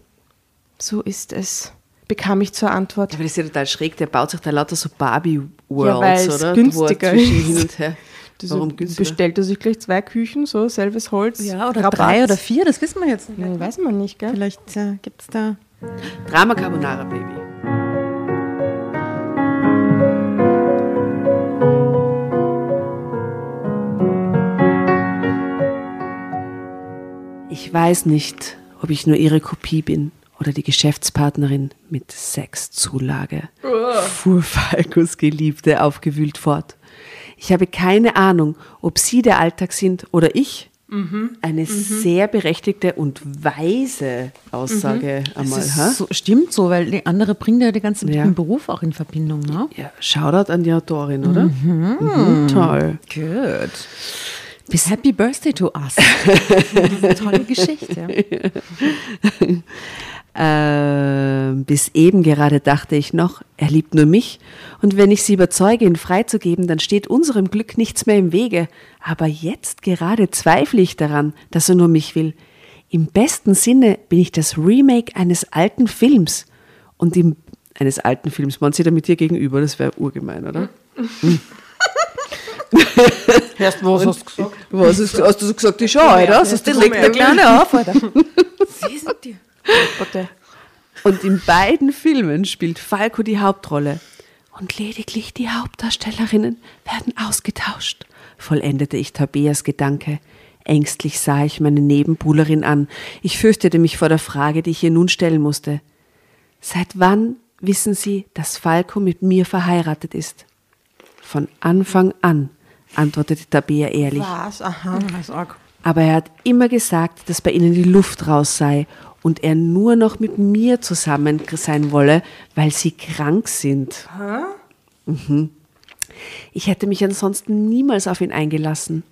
So ist es, bekam ich zur Antwort. Aber das ist ja total schräg, der baut sich da lauter so Barbie-Worlds, Ja, oder? günstiger er ist. hin und her. Das Warum günstiger? bestellt er sich gleich zwei Küchen, so selbes Holz. Ja, oder Rabatt. drei oder vier, das wissen wir jetzt nicht. Hm, Weiß man nicht, gell? Vielleicht äh, gibt es da. Drama Carbonara, Baby. Ich weiß nicht, ob ich nur ihre Kopie bin oder die Geschäftspartnerin mit Sexzulage, fuhr Falkos Geliebte aufgewühlt fort. Ich habe keine Ahnung, ob Sie der Alltag sind oder ich. Eine sehr berechtigte und weise Aussage einmal. Das hä? ist so, stimmt so, weil die andere bringt ja die ganze mit Ja. Beruf auch in Verbindung. Ne? Ja, Shoutout an die Autorin, oder? Mhm, toll. Good. Bis Happy Birthday to us. Diese tolle Geschichte. Ähm, bis eben gerade dachte ich noch, er liebt nur mich. Und wenn ich sie überzeuge, ihn freizugeben, dann steht unserem Glück nichts mehr im Wege. Aber jetzt gerade zweifle ich daran, dass er nur mich will. Im besten Sinne bin ich das Remake eines alten Films. Und im, eines alten Films, man sieht er mit dir gegenüber, das wäre urgemein, oder? Erst was hast du gesagt? Was hast, hast du gesagt, ich schaue, oder? Das legt der. Kleine auf, Alter. Sie sind die. Bitte. Und in beiden Filmen spielt Falco die Hauptrolle. Und lediglich die Hauptdarstellerinnen werden ausgetauscht, vollendete ich Tabeas Gedanke. Ängstlich sah ich meine Nebenbuhlerin an. Ich fürchtete mich vor der Frage, die ich ihr nun stellen musste. Seit wann wissen Sie, dass Falco mit mir verheiratet ist? Von Anfang an, antwortete Tabea ehrlich. Was? Aha. Arg. Aber er hat immer gesagt, dass bei ihnen die Luft raus sei und er nur noch mit mir zusammen sein wolle, weil sie krank sind. Mhm. Ich hätte mich ansonsten niemals auf ihn eingelassen.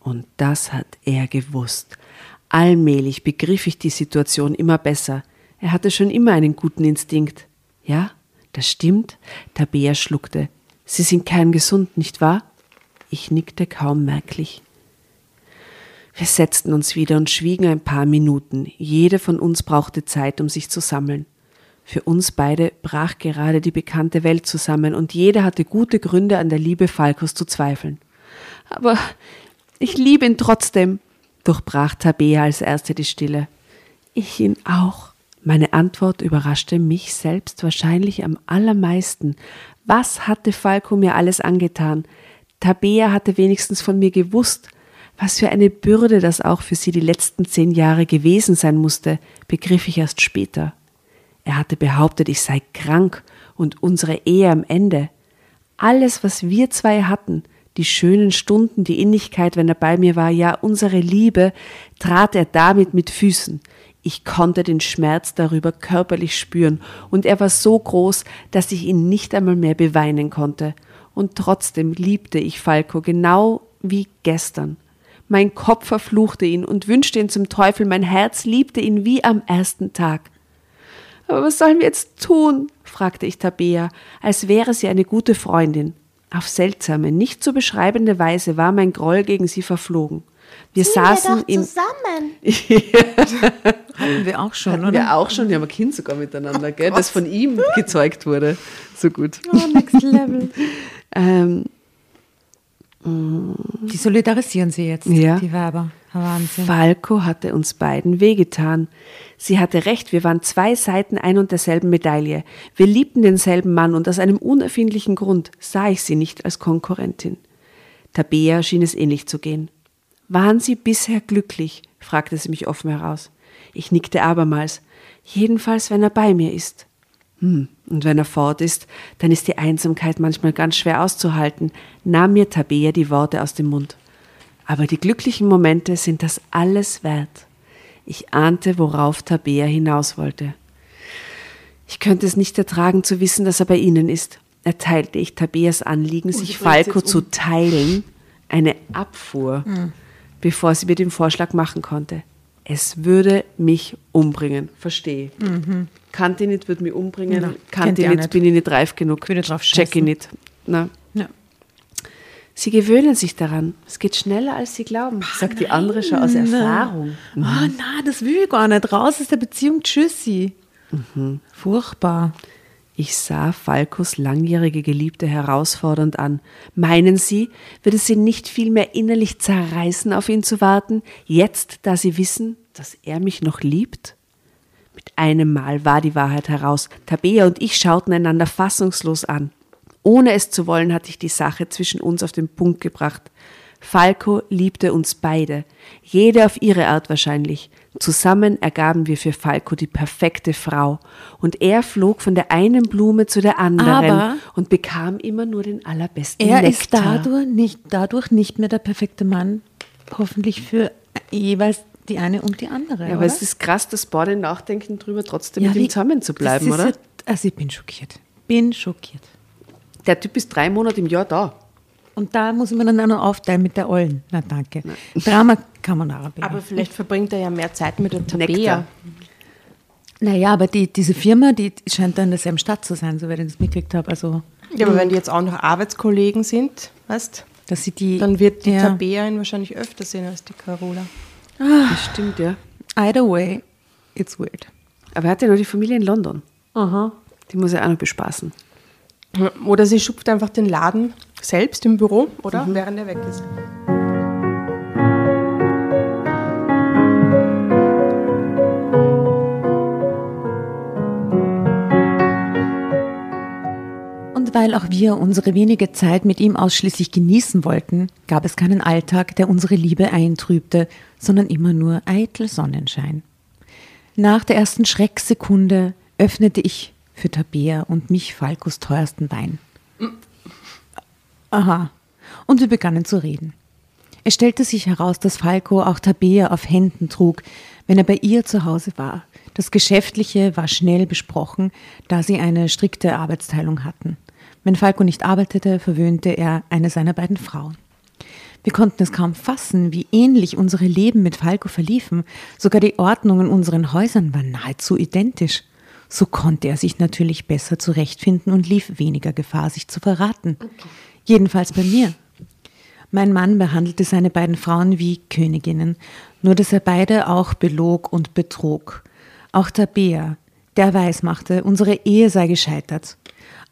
Und das hat er gewusst. Allmählich begriff ich die Situation immer besser. Er hatte schon immer einen guten Instinkt. Ja, das stimmt. Tabea schluckte. Sie sind kerngesund, nicht wahr? Ich nickte kaum merklich. Wir setzten uns wieder und schwiegen ein paar Minuten. Jede von uns brauchte Zeit, um sich zu sammeln. Für uns beide brach gerade die bekannte Welt zusammen und jeder hatte gute Gründe, an der Liebe Falkos zu zweifeln. Aber ich liebe ihn trotzdem, durchbrach Tabea als erste die Stille. Ich ihn auch. Meine Antwort überraschte mich selbst wahrscheinlich am allermeisten. Was hatte Falco mir alles angetan? Tabea hatte wenigstens von mir gewusst. Was für eine Bürde das auch für sie die letzten zehn Jahre gewesen sein musste, begriff ich erst später. Er hatte behauptet, ich sei krank und unsere Ehe am Ende. Alles, was wir zwei hatten, die schönen Stunden, die Innigkeit, wenn er bei mir war, ja, unsere Liebe, trat er damit mit Füßen. Ich konnte den Schmerz darüber körperlich spüren, und er war so groß, dass ich ihn nicht einmal mehr beweinen konnte. Und trotzdem liebte ich Falco genau wie gestern. Mein Kopf verfluchte ihn und wünschte ihn zum Teufel, mein Herz liebte ihn wie am ersten Tag. Aber was sollen wir jetzt tun? fragte ich Tabea, als wäre sie eine gute Freundin. Auf seltsame, nicht zu beschreibende Weise war mein Groll gegen sie verflogen. Wir Ziehen saßen wir doch in zusammen. Hatten wir auch schon, hatten oder? wir auch schon, wir haben ein Kind sogar miteinander, gell, das von ihm gezeugt wurde. So gut. Oh, next level. Ähm, Die solidarisieren sie jetzt, Ja. die Weiber. Wahnsinn. Falco hatte uns beiden wehgetan. Sie hatte recht, wir waren zwei Seiten ein und derselben Medaille. Wir liebten denselben Mann und aus einem unerfindlichen Grund sah ich sie nicht als Konkurrentin. Tabea schien es ähnlich zu gehen. Waren Sie bisher glücklich? fragte sie mich offen heraus. Ich nickte abermals. Jedenfalls, wenn er bei mir ist. Hm, und wenn er fort ist, dann ist die Einsamkeit manchmal ganz schwer auszuhalten, nahm mir Tabea die Worte aus dem Mund. Aber die glücklichen Momente sind das alles wert. Ich ahnte, worauf Tabea hinaus wollte. Ich könnte es nicht ertragen zu wissen, dass er bei Ihnen ist. Erteilte ich Tabeas Anliegen, sich Falco zu teilen, eine Abfuhr, bevor sie mir den Vorschlag machen konnte. Es würde mich umbringen. Verstehe. Kannte ich nicht, würde mich umbringen. Ich ihr auch nicht, nicht. bin ich nicht reif genug. Würde drauf Check ich scheißen. nicht. Na. Ja. Sie gewöhnen sich daran. Es geht schneller, als Sie glauben, sagt die andere schon aus Erfahrung. Oh, na, das will ich gar nicht. Raus aus der Beziehung. Tschüssi. Furchtbar. Ich sah Falkos langjährige Geliebte herausfordernd an. Meinen Sie, würde sie nicht vielmehr innerlich zerreißen, auf ihn zu warten, jetzt, da sie wissen, dass er mich noch liebt? Mit einem Mal war die Wahrheit heraus. Tabea und ich schauten einander fassungslos an. Ohne es zu wollen, hatte ich die Sache zwischen uns auf den Punkt gebracht. Falco liebte uns beide, jede auf ihre Art wahrscheinlich. Zusammen ergaben wir für Falco die perfekte Frau, und er flog von der einen Blume zu der anderen Aber und bekam immer nur den allerbesten Er Nektar. ist dadurch nicht, dadurch nicht mehr der perfekte Mann. Hoffentlich für jeweils die eine und die andere. ja, aber oder? es ist krass, das beide nachdenken drüber, trotzdem Ja, mit ihm wie- zusammen zu bleiben, oder? Ja, also ich bin schockiert. Bin schockiert. Der Typ ist drei Monate im Jahr da. Und da muss man dann auch noch aufteilen mit der Ollen. Na danke. Drama Carbonara. Baby. Aber vielleicht verbringt er ja mehr Zeit mit der Tabea. Nektar. naja, aber die, diese Firma, die scheint da in derselben Stadt zu sein, soweit ich das mitgekriegt habe. Also, Ja, aber wenn die jetzt auch noch Arbeitskollegen sind, weißt dass sie die. dann wird die ja. Tabea ihn wahrscheinlich öfter sehen als die Carola. Das stimmt, ja. Either way, it's weird. Aber er hat ja noch die Familie in London. Die muss er auch noch bespaßen. Oder sie schupft einfach den Laden selbst im Büro, oder? Während er weg ist. Weil auch wir unsere wenige Zeit mit ihm ausschließlich genießen wollten, gab es keinen Alltag, der unsere Liebe eintrübte, sondern immer nur eitel Sonnenschein. Nach der ersten Schrecksekunde öffnete ich für Tabea und mich Falkos teuersten Wein. Aha. Und wir begannen zu reden. Es stellte sich heraus, dass Falco auch Tabea auf Händen trug, wenn er bei ihr zu Hause war. Das Geschäftliche war schnell besprochen, da sie eine strikte Arbeitsteilung hatten. Wenn Falco nicht arbeitete, verwöhnte er eine seiner beiden Frauen. Wir konnten es kaum fassen, wie ähnlich unsere Leben mit Falco verliefen. Sogar die Ordnung in unseren Häusern war nahezu identisch. So konnte er sich natürlich besser zurechtfinden und lief weniger Gefahr, sich zu verraten. Jedenfalls bei mir. Mein Mann behandelte seine beiden Frauen wie Königinnen, nur dass er beide auch belog und betrog. Auch Tabea, der weismachte, unsere Ehe sei gescheitert.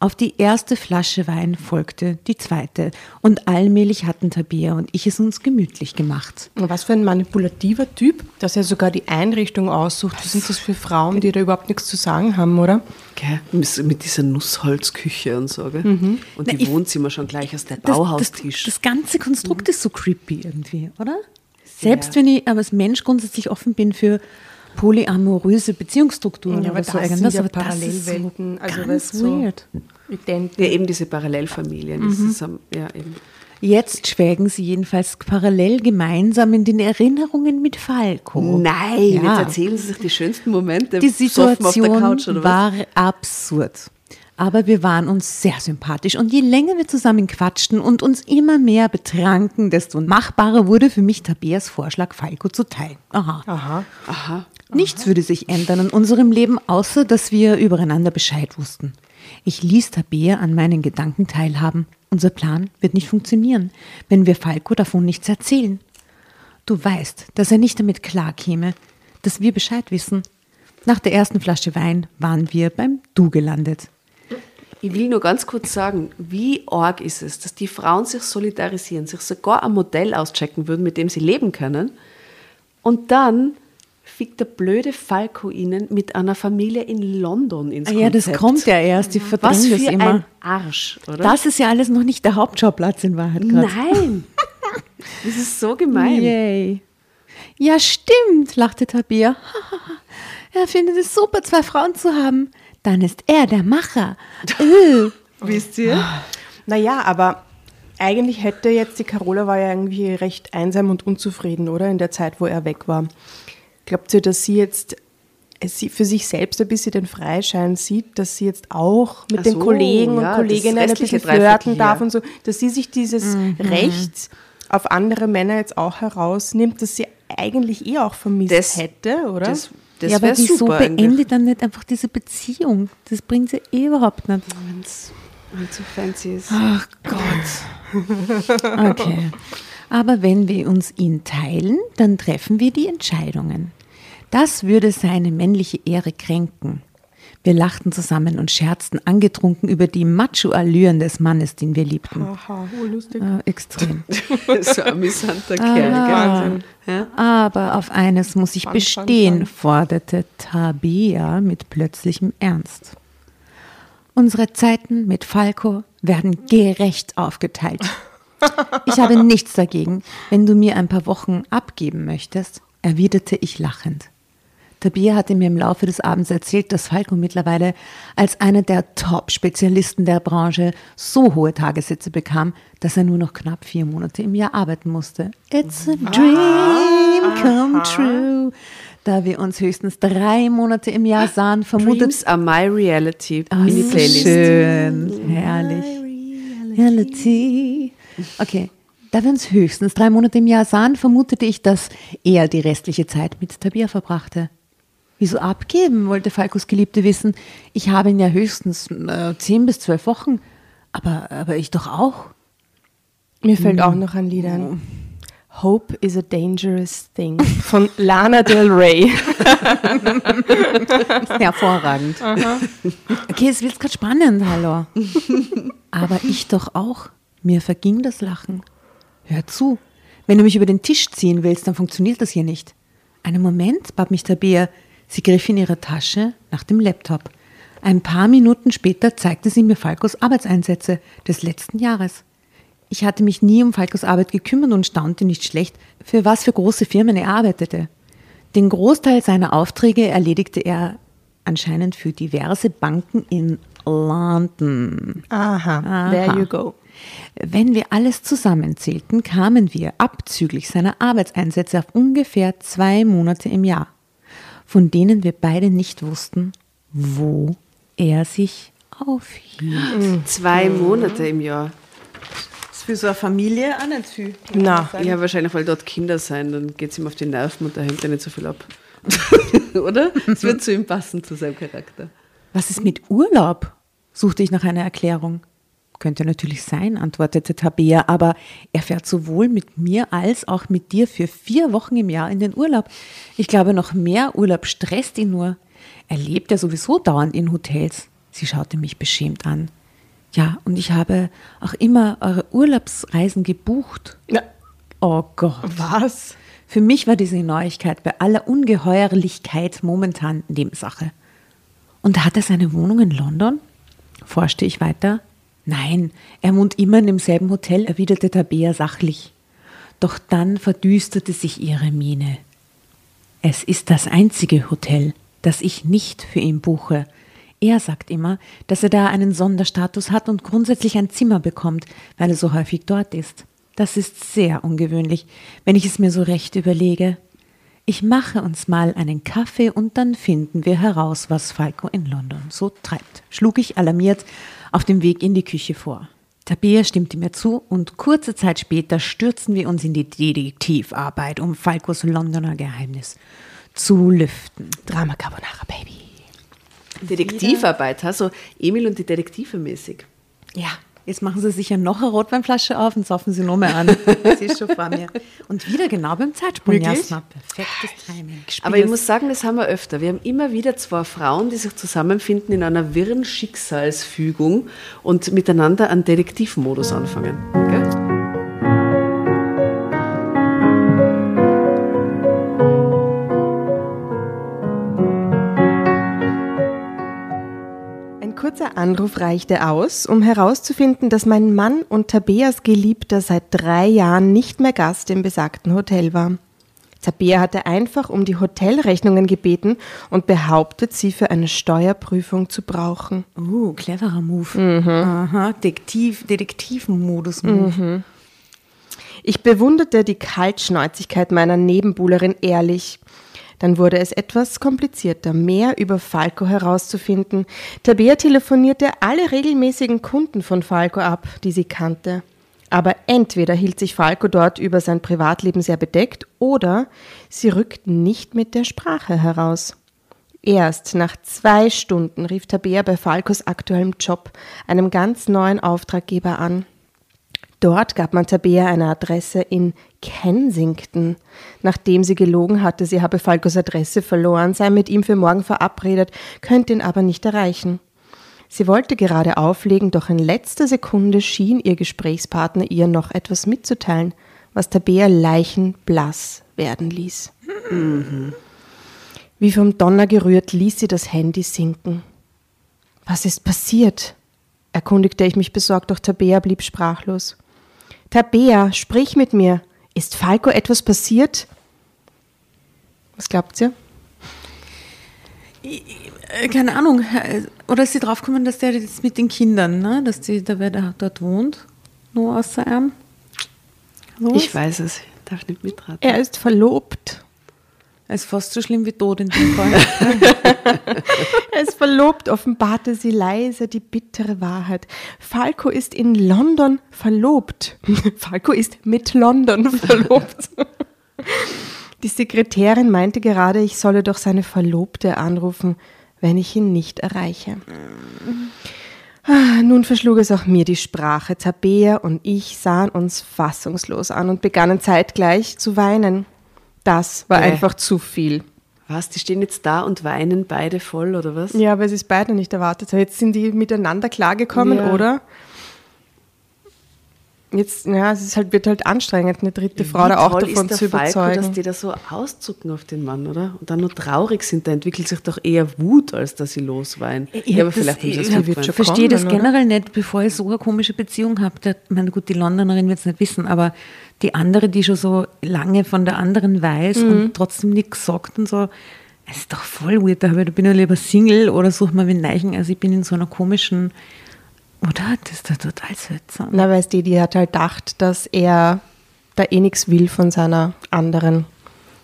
Auf die erste Flasche Wein folgte die zweite, und allmählich hatten Tabea und ich es uns gemütlich gemacht. Und Was für ein manipulativer Typ, dass er sogar die Einrichtung aussucht. Was sind das für Frauen, die da überhaupt nichts zu sagen haben, oder? Gell? Mit mit dieser Nussholzküche und so, gell? Und die Na, ich- Wohnzimmer schon gleich aus der Das, das, Bauhaustisch. das ganze Konstrukt ist so creepy irgendwie, oder? Selbst wenn ich aber als Mensch grundsätzlich offen bin für polyamoröse Beziehungsstrukturen Ja, oder aber so das irgendwas, sind ja aber das ist so Parallelwelten, also ganz so- weird. Ident. ja, eben diese Parallelfamilien. Das ist, ja, eben. Jetzt schwelgen sie jedenfalls parallel gemeinsam in den Erinnerungen mit Falco. Nein, Ja. jetzt erzählen sie sich die schönsten Momente. Die besoffen auf der Situation Couch, oder was? war absurd. Aber wir waren uns sehr sympathisch und je länger wir zusammen quatschten und uns immer mehr betranken, desto machbarer wurde für mich Tabeas Vorschlag, Falco zu teilen. Aha. Aha. Nichts würde sich ändern in unserem Leben, außer dass wir übereinander Bescheid wussten. Ich ließ Tabea an meinen Gedanken teilhaben. Unser Plan wird nicht funktionieren, wenn wir Falco davon nichts erzählen. Du weißt, dass er nicht damit klarkäme, dass wir Bescheid wissen. Nach der ersten Flasche Wein waren wir beim Du gelandet. Ich will nur ganz kurz sagen, wie arg ist es, dass die Frauen sich solidarisieren, sich sogar ein Modell auschecken würden, mit dem sie leben können. Und dann fickt der blöde Falco ihnen mit einer Familie in London ins Ah ja, das kommt ja erst, die Was verdrängen das für immer. ein Arsch, oder? Das ist ja alles noch nicht der Hauptschauplatz in Wahrheit gerade. Nein! Das ist so gemein. Yay. Ja, stimmt, lachte Tabea. er findet es super, zwei Frauen zu haben. Dann ist er der Macher. Äh. Wisst ihr? Naja, aber eigentlich hätte jetzt die Carola war ja irgendwie recht einsam und unzufrieden, oder? In der Zeit, wo er weg war. Glaubt ihr, dass sie jetzt es sie für sich selbst ein bisschen den Freischein sieht, dass sie jetzt auch mit Ach den so, Kollegen ja, und Kolleginnen ein bisschen flirten darf und so, dass sie sich dieses Recht auf andere Männer jetzt auch herausnimmt, das sie eigentlich eh auch vermisst Das- hätte, oder? Das, das ja, aber wieso super eigentlich. beendet dann nicht einfach diese Beziehung? Das bringt sie eh überhaupt nicht. Wenn's wenn's so fancy ist. Ach Gott. Okay. Aber wenn wir uns ihn teilen, dann treffen wir die Entscheidungen. Das würde seine männliche Ehre kränken. Wir lachten zusammen und scherzten angetrunken über die Macho-Allüren des Mannes, den wir liebten. Aha, oh, lustig. Äh, extrem. so amüsanter Kerl. gell? Wahnsinn. Ja? Aber auf eines muss ich Fun, fun, bestehen, fun. forderte Tabea mit plötzlichem Ernst. Unsere Zeiten mit Falco werden gerecht aufgeteilt. Ich habe nichts dagegen, wenn du mir ein paar Wochen abgeben möchtest, erwiderte ich lachend. Tabea hatte mir im Laufe des Abends erzählt, dass Falco mittlerweile als einer der Top-Spezialisten der Branche so hohe Tagessätze bekam, dass er nur noch knapp vier Monate im Jahr arbeiten musste. It's a dream come true. Da wir uns höchstens drei Monate im Jahr sahen, vermutet Dreams are my reality. Oh, in die Playlist. Schön, herrlich. Reality. Okay. Da wir uns höchstens drei Monate im Jahr sahen, vermutete ich, dass er die restliche Zeit mit Tabia verbrachte. Wieso abgeben, wollte Falkos Geliebte wissen. Ich habe ihn ja höchstens äh, zehn bis zwölf Wochen. Aber, aber ich doch auch. Mir fällt auch noch ein Lied ein. Hope is a dangerous thing von Lana Del Rey. Hervorragend. Okay, es wird gerade spannend, hallo. Aber ich doch auch. Mir verging das Lachen. Hör zu. Wenn du mich über den Tisch ziehen willst, dann funktioniert das hier nicht. Einen Moment, bat mich Tabea. Sie griff in ihre Tasche nach dem Laptop. Ein paar Minuten später zeigte sie mir Falkos Arbeitseinsätze des letzten Jahres. Ich hatte mich nie um Falkos Arbeit gekümmert und staunte nicht schlecht, für was für große Firmen er arbeitete. Den Großteil seiner Aufträge erledigte er anscheinend für diverse Banken in London. Aha, there you go. Wenn wir alles zusammenzählten, kamen wir abzüglich seiner Arbeitseinsätze auf ungefähr zwei Monate im Jahr, von denen wir beide nicht wussten, wo er sich aufhielt. Zwei Monate im Jahr. Das ist für so eine Familie auch nicht viel. Na, Ja, wahrscheinlich, weil dort Kinder sein, dann geht es ihm auf die Nerven und da hängt er nicht so viel ab. Oder? Es wird zu ihm passen, zu seinem Charakter. Was ist mit Urlaub? suchte ich nach einer Erklärung. Könnte natürlich sein, antwortete Tabea, aber er fährt sowohl mit mir als auch mit dir für vier Wochen im Jahr in den Urlaub. Ich glaube, noch mehr Urlaub stresst ihn nur. Er lebt ja sowieso dauernd in Hotels. Sie schaute mich beschämt an. Ja, und ich habe auch immer eure Urlaubsreisen gebucht. Na, Oh Gott. was? Für mich war diese Neuigkeit bei aller Ungeheuerlichkeit momentan Nebensache. Und hat er seine Wohnung in London? forschte ich weiter. Nein, er wohnt immer in demselben Hotel, erwiderte Tabea sachlich. Doch dann verdüsterte sich ihre Miene. Es ist das einzige Hotel, das ich nicht für ihn buche. Er sagt immer, dass er da einen Sonderstatus hat und grundsätzlich ein Zimmer bekommt, weil er so häufig dort ist. Das ist sehr ungewöhnlich, wenn ich es mir so recht überlege. Ich mache uns mal einen Kaffee und dann finden wir heraus, was Falco in London so treibt, schlug ich alarmiert auf dem Weg in die Küche vor. Tabea stimmte mir zu und kurze Zeit später stürzten wir uns in die Detektivarbeit, um Falcos Londoner Geheimnis zu lüften. Drama Carbonara, Baby. Detektivarbeit, also Emil und die Detektive mäßig. Ja, jetzt machen Sie sich ja noch eine Rotweinflasche auf und saufen Sie noch mehr an. Sie ist schon vor mir. Und wieder genau beim Zeitsprung? Jasna. Perfektes Timing. Aber ich muss sagen, das haben wir öfter. Wir haben immer wieder zwei Frauen, die sich zusammenfinden in einer wirren Schicksalsfügung und miteinander einen Detektivmodus anfangen. Gell? Anruf reichte aus, um herauszufinden, dass mein Mann und Tabeas Geliebter seit drei Jahren nicht mehr Gast im besagten Hotel war. Tabea hatte einfach um die Hotelrechnungen gebeten und behauptet, sie für eine Steuerprüfung zu brauchen. Uh, cleverer Move. Aha, Detektiv, Detektivmodus-Move. Ich bewunderte die Kaltschnäuzigkeit meiner Nebenbuhlerin ehrlich. Dann wurde es etwas komplizierter, mehr über Falco herauszufinden. Tabea telefonierte alle regelmäßigen Kunden von Falco ab, die sie kannte. Aber entweder hielt sich Falco dort über sein Privatleben sehr bedeckt oder sie rückten nicht mit der Sprache heraus. Erst nach zwei Stunden rief Tabea bei Falcos aktuellem Job, einem ganz neuen Auftraggeber an. Dort gab man Tabea eine Adresse in Kensington. Nachdem sie gelogen hatte, sie habe Falcos Adresse verloren, sei mit ihm für morgen verabredet, könnte ihn aber nicht erreichen. Sie wollte gerade auflegen, doch in letzter Sekunde schien ihr Gesprächspartner ihr noch etwas mitzuteilen, was Tabea leichenblass werden ließ. Wie vom Donner gerührt, ließ sie das Handy sinken. Was ist passiert? erkundigte ich mich besorgt, doch Tabea blieb sprachlos. Tabea, sprich mit mir. Ist Falco etwas passiert? Was glaubt ihr? Äh, Keine Ahnung. Oder ist sie draufgekommen, dass der jetzt mit den Kindern, ne? dass die, da wer da dort wohnt, nur außer ihm? Los? Ich weiß es, ich darf nicht mitraten. Er ist verlobt. Es ist fast so schlimm wie tot in dem Fall. Ist verlobt, offenbarte sie leise die bittere Wahrheit. Falco ist in London verlobt. Falco ist mit London verlobt. Die Sekretärin meinte gerade, ich solle doch seine Verlobte anrufen, wenn ich ihn nicht erreiche. Ah, Nun verschlug es auch mir die Sprache. Tabea und ich sahen uns fassungslos an und begannen zeitgleich zu weinen. Das war Bäh. einfach zu viel. Was, die stehen jetzt da und weinen beide voll, oder was? Ja, weil sie es beide nicht erwartet haben. Jetzt sind die miteinander klargekommen, Ja. oder? Jetzt, ja, es ist halt, wird halt anstrengend, eine dritte Frau Wie da auch toll davon ist zu der Falco, dass überzeugen. die da so auszucken auf den Mann, oder? Und dann nur traurig sind, da entwickelt sich doch eher Wut, als dass sie losweinen. Ja, aber vielleicht das ich gut wird schon verstehe das kommen, oder? generell nicht, bevor ich so eine komische Beziehung habe. Der- Ich meine, gut, die Londonerin wird es nicht wissen, aber die andere, die schon so lange von der anderen weiß Mhm. und trotzdem nichts sagt und so, es ist doch voll weird. Da bin ich lieber Single oder suche mir wen Neichen. Also ich bin in so einer komischen, oder? Das ist doch total seltsam. Na, weil die, die hat halt gedacht, dass er da eh nichts will von seiner anderen.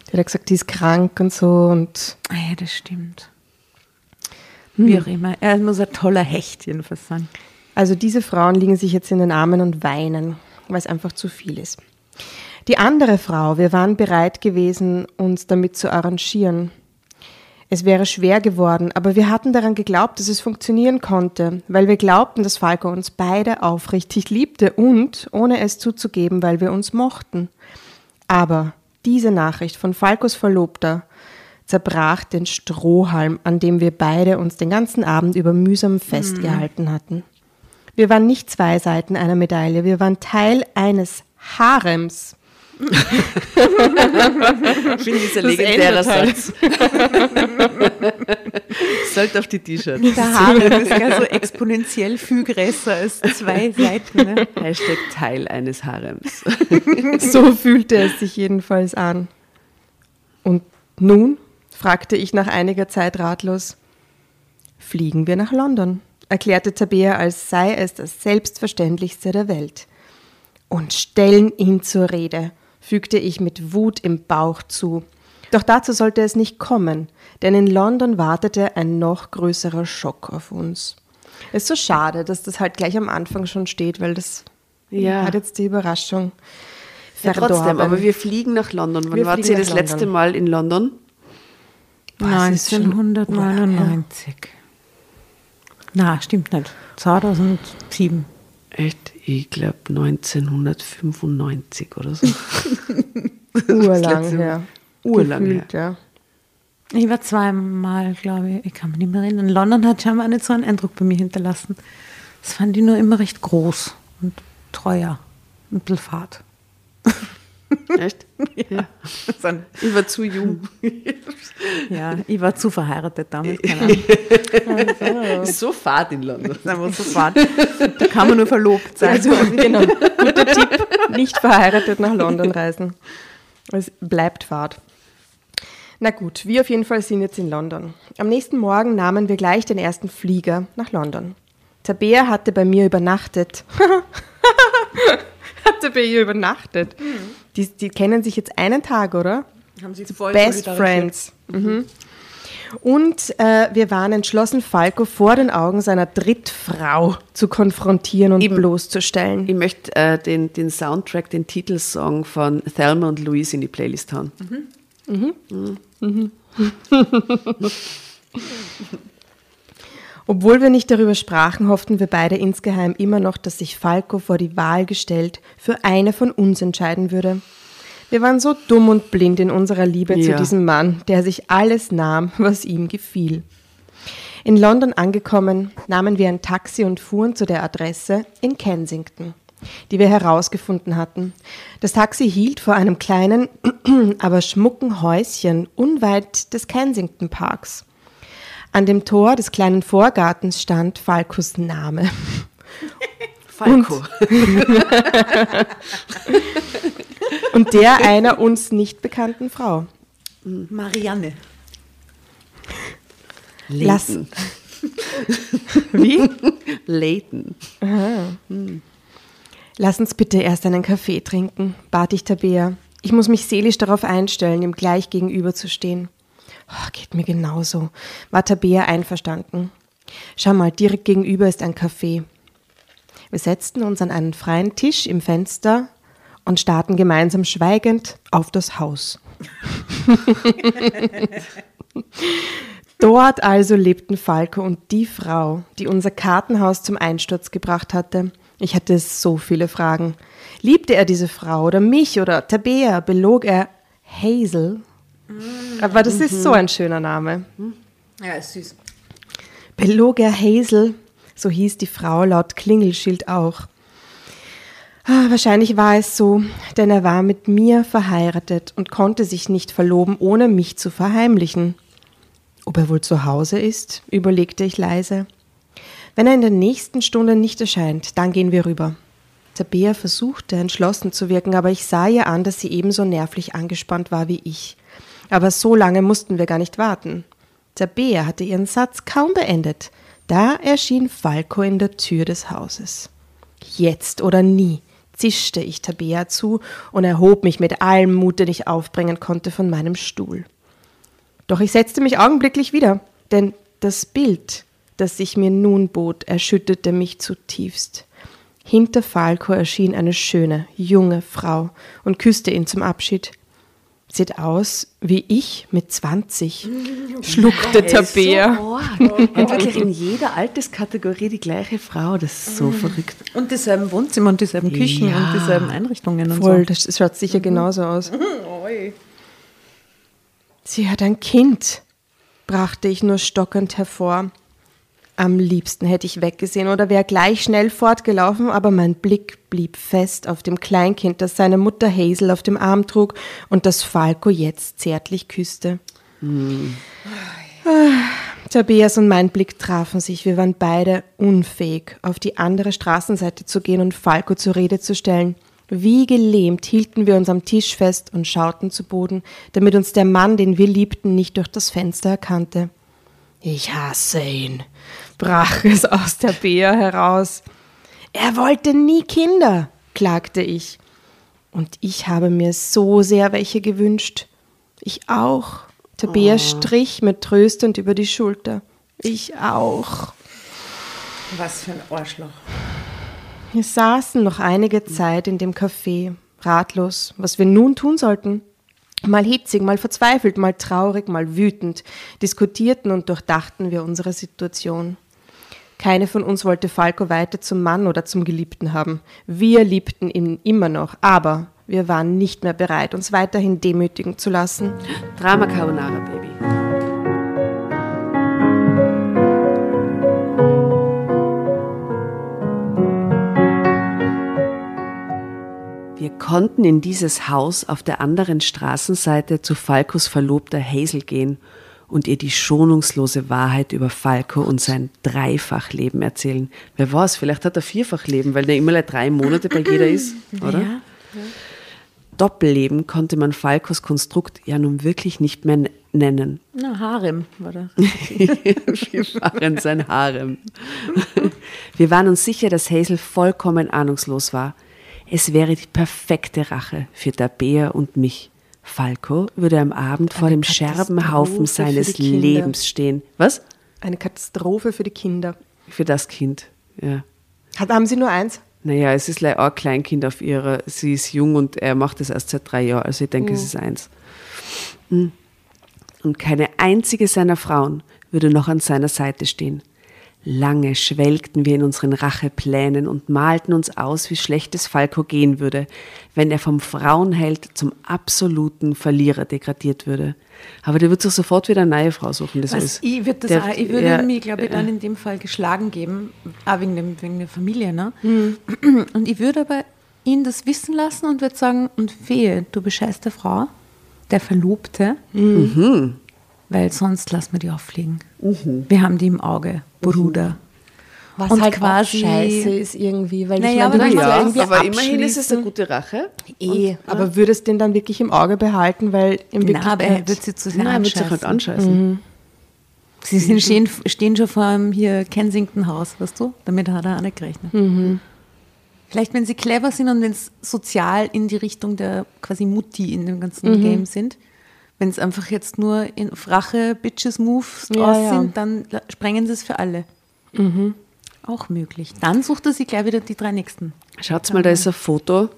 Die hat ja gesagt, die ist krank und so und Ah ja, das stimmt. Hm. Wie auch immer. Er muss ein toller Hecht jedenfalls sein. Also diese Frauen liegen sich jetzt in den Armen und weinen, weil es einfach zu viel ist. Die andere Frau, wir waren bereit gewesen, uns damit zu arrangieren. Es wäre schwer geworden, aber wir hatten daran geglaubt, dass es funktionieren konnte, weil wir glaubten, dass Falco uns beide aufrichtig liebte und, ohne es zuzugeben, weil wir uns mochten. Aber diese Nachricht von Falcos Verlobter zerbrach den Strohhalm, an dem wir beide uns den ganzen Abend über mühsam festgehalten hatten. Wir waren nicht zwei Seiten einer Medaille, wir waren Teil eines Harems. Ich finde dieser legendäre ändert halt. Satz. Sollte auf die T-Shirts. Der Haare ist ja so exponentiell viel größer als zwei Seiten. Ne? Hashtag Teil eines Harems. So fühlte es sich jedenfalls an. Und nun? fragte ich nach einiger Zeit ratlos. Fliegen wir nach London, erklärte Tabea, als sei es das Selbstverständlichste der Welt. und stellen ihn zur Rede, fügte ich mit Wut im Bauch zu. Doch dazu sollte es nicht kommen, denn in London wartete ein noch größerer Schock auf uns. Es ist so schade, dass das halt gleich am Anfang schon steht, weil das Ja. hat jetzt die Überraschung Ja, verdorben. trotzdem, aber wir fliegen nach London. Wann Wir wart ihr das nach letzte London. Mal in London? Boah, es ist schon 1999. Na, stimmt nicht. 2007. Echt? Ich glaube 1995 oder so. urlang her. Urlang Gefühlt, ja. Ich war zweimal, glaube ich. Ich kann mich nicht mehr erinnern. London hat scheinbar nicht so einen Eindruck bei mir hinterlassen. Das fand ich nur immer recht groß und teuer. Und ein bisschen fad. Echt? Ja. Ich war zu jung. Ja, ich war zu verheiratet damals. Keine Ahnung. Ist so fad in London. Ist einfach so fad. Da kann man nur verlobt sein. Also, genau. Guter Tipp. Nicht verheiratet nach London reisen. Es bleibt Fahrt. Na gut, wir auf jeden Fall sind jetzt in London. Am nächsten Morgen nahmen wir gleich den ersten Flieger nach London. Tabea hatte bei mir übernachtet. Hatte bei ihr übernachtet. Die, die kennen sich jetzt einen Tag, oder? Haben sie voll Best Friends. Mhm. Und äh, wir waren entschlossen, Falco vor den Augen seiner Drittfrau zu konfrontieren und Eben. bloßzustellen. Ich möchte äh, den, den Soundtrack, den Titelsong von Thelma und Louise in die Playlist hauen. Obwohl wir nicht darüber sprachen, hofften wir beide insgeheim immer noch, dass sich Falco vor die Wahl gestellt für eine von uns entscheiden würde. Wir waren so dumm und blind in unserer Liebe zu Ja. diesem Mann, der sich alles nahm, was ihm gefiel. In London angekommen, nahmen wir ein Taxi und fuhren zu der Adresse in Kensington, die wir herausgefunden hatten. Das Taxi hielt vor einem kleinen, aber schmucken Häuschen unweit des Kensington Parks. An dem Tor des kleinen Vorgartens stand Falcos Name. Falco. Und der einer uns nicht bekannten Frau. Marianne. Leighton. wie? Leighton. Lass uns bitte erst einen Kaffee trinken, bat ich Tabea. Ich muss mich seelisch darauf einstellen, ihm gleich gegenüber zu stehen. Oh, geht mir genauso, war Tabea einverstanden. Schau mal, direkt gegenüber ist ein Café. Wir setzten uns an einen freien Tisch im Fenster und starrten gemeinsam schweigend auf das Haus. Dort also lebten Falco und die Frau, die unser Kartenhaus zum Einsturz gebracht hatte. Ich hatte so viele Fragen. Liebte er diese Frau oder mich oder Tabea? Belog er Hazel? Aber das ist so ein schöner Name. Ja, ist süß. Belog er Hazel? So hieß die Frau laut Klingelschild auch. Ah, wahrscheinlich war es so, denn er war mit mir verheiratet und konnte sich nicht verloben, ohne mich zu verheimlichen. Ob er wohl zu Hause ist, überlegte ich leise. Wenn er in der nächsten Stunde nicht erscheint, dann gehen wir rüber. Tabea versuchte entschlossen zu wirken, aber ich sah ihr an, dass sie ebenso nervlich angespannt war wie ich. Aber so lange mussten wir gar nicht warten. Tabea hatte ihren Satz kaum beendet. Da erschien Falco in der Tür des Hauses. Jetzt oder nie, zischte ich Tabea zu und erhob mich mit allem Mut, den ich aufbringen konnte, von meinem Stuhl. Doch ich setzte mich augenblicklich wieder, denn das Bild, das sich mir nun bot, erschütterte mich zutiefst. Hinter Falco erschien eine schöne, junge Frau und küsste ihn zum Abschied. Sieht aus wie ich mit 20, schluckte Tabea. So arg. Und wirklich in jeder Alterskategorie die gleiche Frau. Das ist so verrückt. Und dieselben Wohnzimmer und dieselben Küchen Ja. und dieselben Einrichtungen und Voll, so. das schaut sicher genauso aus. Sie hat ein Kind, brachte ich nur stockend hervor. Am liebsten hätte ich weggesehen oder wäre gleich schnell fortgelaufen, aber mein Blick blieb fest auf dem Kleinkind, das seine Mutter Hazel auf dem Arm trug und das Falco jetzt zärtlich küsste. Ah, Tabeas und mein Blick trafen sich. Wir waren beide unfähig, auf die andere Straßenseite zu gehen und Falco zur Rede zu stellen. Wie gelähmt hielten wir uns am Tisch fest und schauten zu Boden, damit uns der Mann, den wir liebten, nicht durch das Fenster erkannte. Ich hasse ihn, brach es aus der Bea heraus. Er wollte nie Kinder, klagte ich. Und ich habe mir so sehr welche gewünscht. Ich auch. Tabea Oh. strich mir tröstend über die Schulter. Ich auch. Was für ein Arschloch. Wir saßen noch einige Zeit in dem Café, ratlos, was wir nun tun sollten. Mal hitzig, mal verzweifelt, mal traurig, mal wütend, diskutierten und durchdachten wir unsere Situation. Keine von uns wollte Falco weiter zum Mann oder zum Geliebten haben. Wir liebten ihn immer noch, aber wir waren nicht mehr bereit, uns weiterhin demütigen zu lassen. Drama Carbonara, Baby. Wir konnten in dieses Haus auf der anderen Straßenseite zu Falcos Verlobter Hazel gehen und ihr die schonungslose Wahrheit über Falco und sein Dreifachleben erzählen. Wer weiß, vielleicht hat er Vierfachleben, weil der immer drei Monate bei jeder ist, oder? Ja. Doppelleben konnte man Falcos Konstrukt ja nun wirklich nicht mehr nennen. Na, Harem war das. Wir waren sein Harem. Wir waren uns sicher, dass Hazel vollkommen ahnungslos war. Es wäre die perfekte Rache für Tabea und mich. Falco würde am Abend vor dem Scherbenhaufen seines. Lebens stehen. Was? Eine Katastrophe für die Kinder. Für das Kind. Ja. Hat, haben Sie nur eins? Naja, es ist leider auch ein Kleinkind auf ihrer. Sie ist jung und er macht es erst seit drei Jahren. Also ich denke, es ist eins. Hm. Und keine einzige seiner Frauen würde noch an seiner Seite stehen. Lange schwelgten wir in unseren Racheplänen und malten uns aus, wie schlecht es Falco gehen würde, wenn er vom Frauenheld zum absoluten Verlierer degradiert würde. Aber der wird sich sofort wieder eine neue Frau suchen. Das Was, ist, ich, würd das der- auch, ich würde ja, mich, glaube ich, dann in dem Fall geschlagen geben, auch wegen, dem, wegen der Familie. Ne? Hm. Und ich würde aber ihn das wissen lassen und würde sagen, und wehe, du bescheißt der Frau, der Verlobte, Mhm. weil sonst lassen wir die auffliegen. Wir haben die im Auge, Bruder. Was Und halt quasi- auch scheiße ist irgendwie, weil Naja, ich meine, aber du ja irgendwie aber immerhin ist es eine gute Rache. Eh, aber würdest den dann wirklich im Auge behalten, weil im Na, aber er wird sie zu sehr Nein, er wird sich halt anscheißen. anscheißen. Sie sind, stehen, stehen schon vor dem hier Kensington-Haus, weißt du? Damit hat er auch nicht gerechnet. Vielleicht, wenn sie clever sind und wenn es sozial in die Richtung der quasi Mutti in dem ganzen Game sind, wenn es einfach jetzt nur in Rache, Bitches, Moves Ja, aus ja. sind, dann la- sprengen sie es für alle. Auch möglich. Dann sucht er sich gleich wieder die drei Nächsten. Schaut mal, da ist ein Foto,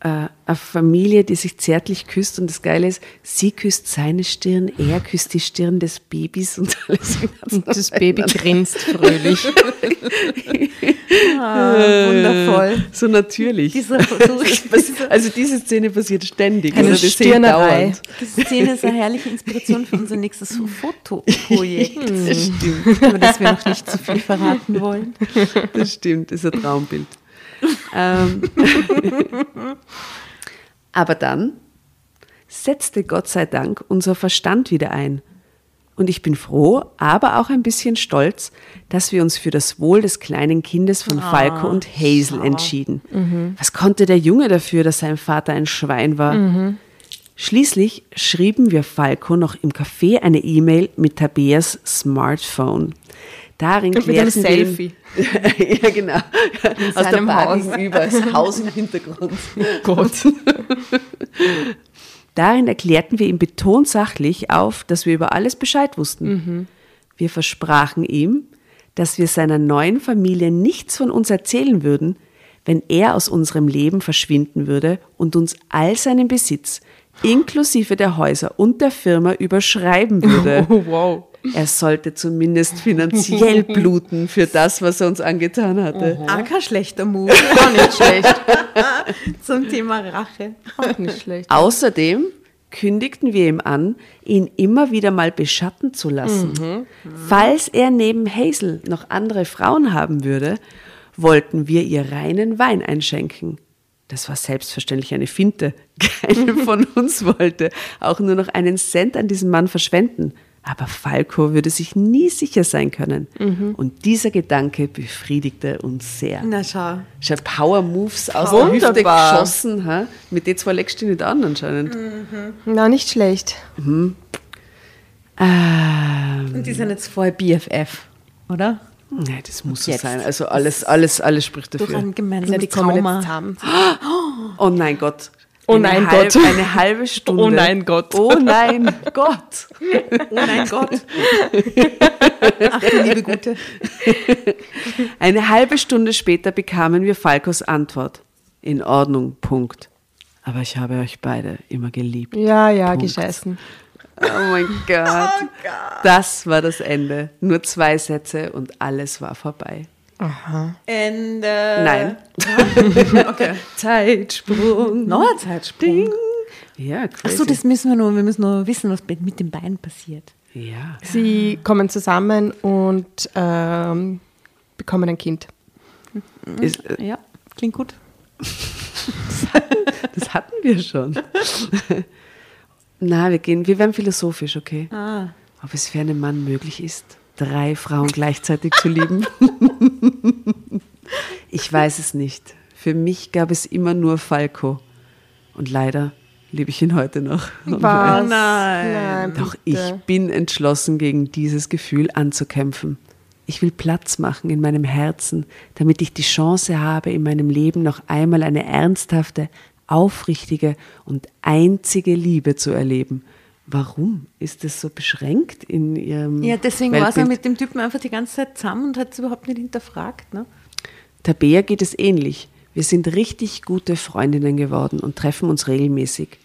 äh, eine Familie, die sich zärtlich küsst und das Geile ist, sie küsst seine Stirn, er küsst die Stirn des Babys und alles. Und das Baby grinst fröhlich. wundervoll. So natürlich. Also diese Szene passiert ständig. Eine oder? Das sehe ich Stirnerei. dauernd. Die Szene ist eine herrliche Inspiration für unser nächstes Fotoprojekt. Das stimmt, Über das wir noch nicht zu viel verraten wollen. das stimmt, das ist ein Traumbild. Ähm. Aber dann setzte Gott sei Dank unser Verstand wieder ein. Und ich bin froh, aber auch ein bisschen stolz, dass wir uns für das Wohl des kleinen Kindes von Falco und Hazel entschieden. Was konnte der Junge dafür, dass sein Vater ein Schwein war? Schließlich schrieben wir Falco noch im Café eine E-Mail mit Tabeas Smartphone. Darin Und mit einem Selfie. ja, genau. Aus der seinem Bar Haus. gegenüber, das Haus im Hintergrund. Gott. Darin erklärten wir ihm betont sachlich auf, dass wir über alles Bescheid wussten. Wir versprachen ihm, dass wir seiner neuen Familie nichts von uns erzählen würden, wenn er aus unserem Leben verschwinden würde und uns all seinen Besitz, inklusive der Häuser und der Firma, überschreiben würde. Oh, wow. Er sollte zumindest finanziell bluten für das, was er uns angetan hatte. Auch kein schlechter Move Auch nicht schlecht. zum Thema Rache. Auch nicht schlecht. Außerdem kündigten wir ihm an, ihn immer wieder mal beschatten zu lassen. Falls er neben Hazel noch andere Frauen haben würde, wollten wir ihr reinen Wein einschenken. Das war selbstverständlich eine Finte. Keine von uns wollte auch nur noch einen Cent an diesen Mann verschwenden. Aber Falco würde sich nie sicher sein können. Und dieser Gedanke befriedigte uns sehr. Na schau. Schon Power Moves aus der Hüfte Wunderbar. geschossen. Ha? Mit den zwei legst du nicht an anscheinend. Na, nicht schlecht. Ähm, Und die sind jetzt voll BFF, oder? Nee, das muss so Jetzt. sein. Also alles, alles, alles spricht Durch dafür. ein Na, gemeinsames die kommen Trauma. jetzt zusammen. Oh nein Gott. Oh nein halb, Gott. Eine halbe Stunde. Oh nein Gott. Oh nein Gott. Oh mein Gott. Ach du liebe Gute. Eine halbe Stunde später bekamen wir Falkos Antwort. In Ordnung, Punkt. Aber ich habe euch beide immer geliebt. Ja, ja, Punkt. gescheißen. Oh mein Gott. Das war das Ende. Nur zwei Sätze und alles war vorbei. Ende. Nein. Okay. Zeitsprung. Noch ein Zeitsprung. Ja, crazy. Achso, das müssen wir noch, wir müssen noch wissen, was mit den Beinen passiert. Ja. Sie kommen zusammen und ähm, bekommen ein Kind. Ist, äh, Ja, klingt gut. das hatten wir schon. Na, wir gehen, wir werden philosophisch, okay? Ah. Ob es für einen Mann möglich ist, drei Frauen gleichzeitig zu lieben? ich weiß es nicht. Für mich gab es immer nur Falco. Und leider liebe ich ihn heute noch. Was? nein. Nein Doch ich bin entschlossen, gegen dieses Gefühl anzukämpfen. Ich will Platz machen in meinem Herzen, damit ich die Chance habe, in meinem Leben noch einmal eine ernsthafte, aufrichtige und einzige Liebe zu erleben. Warum ist das so beschränkt in ihrem Ja, deswegen war Weltbild? er mit dem Typen einfach die ganze Zeit zusammen und hat es überhaupt nicht hinterfragt. Ne? Tabea geht es ähnlich. Wir sind richtig gute Freundinnen geworden und treffen uns regelmäßig.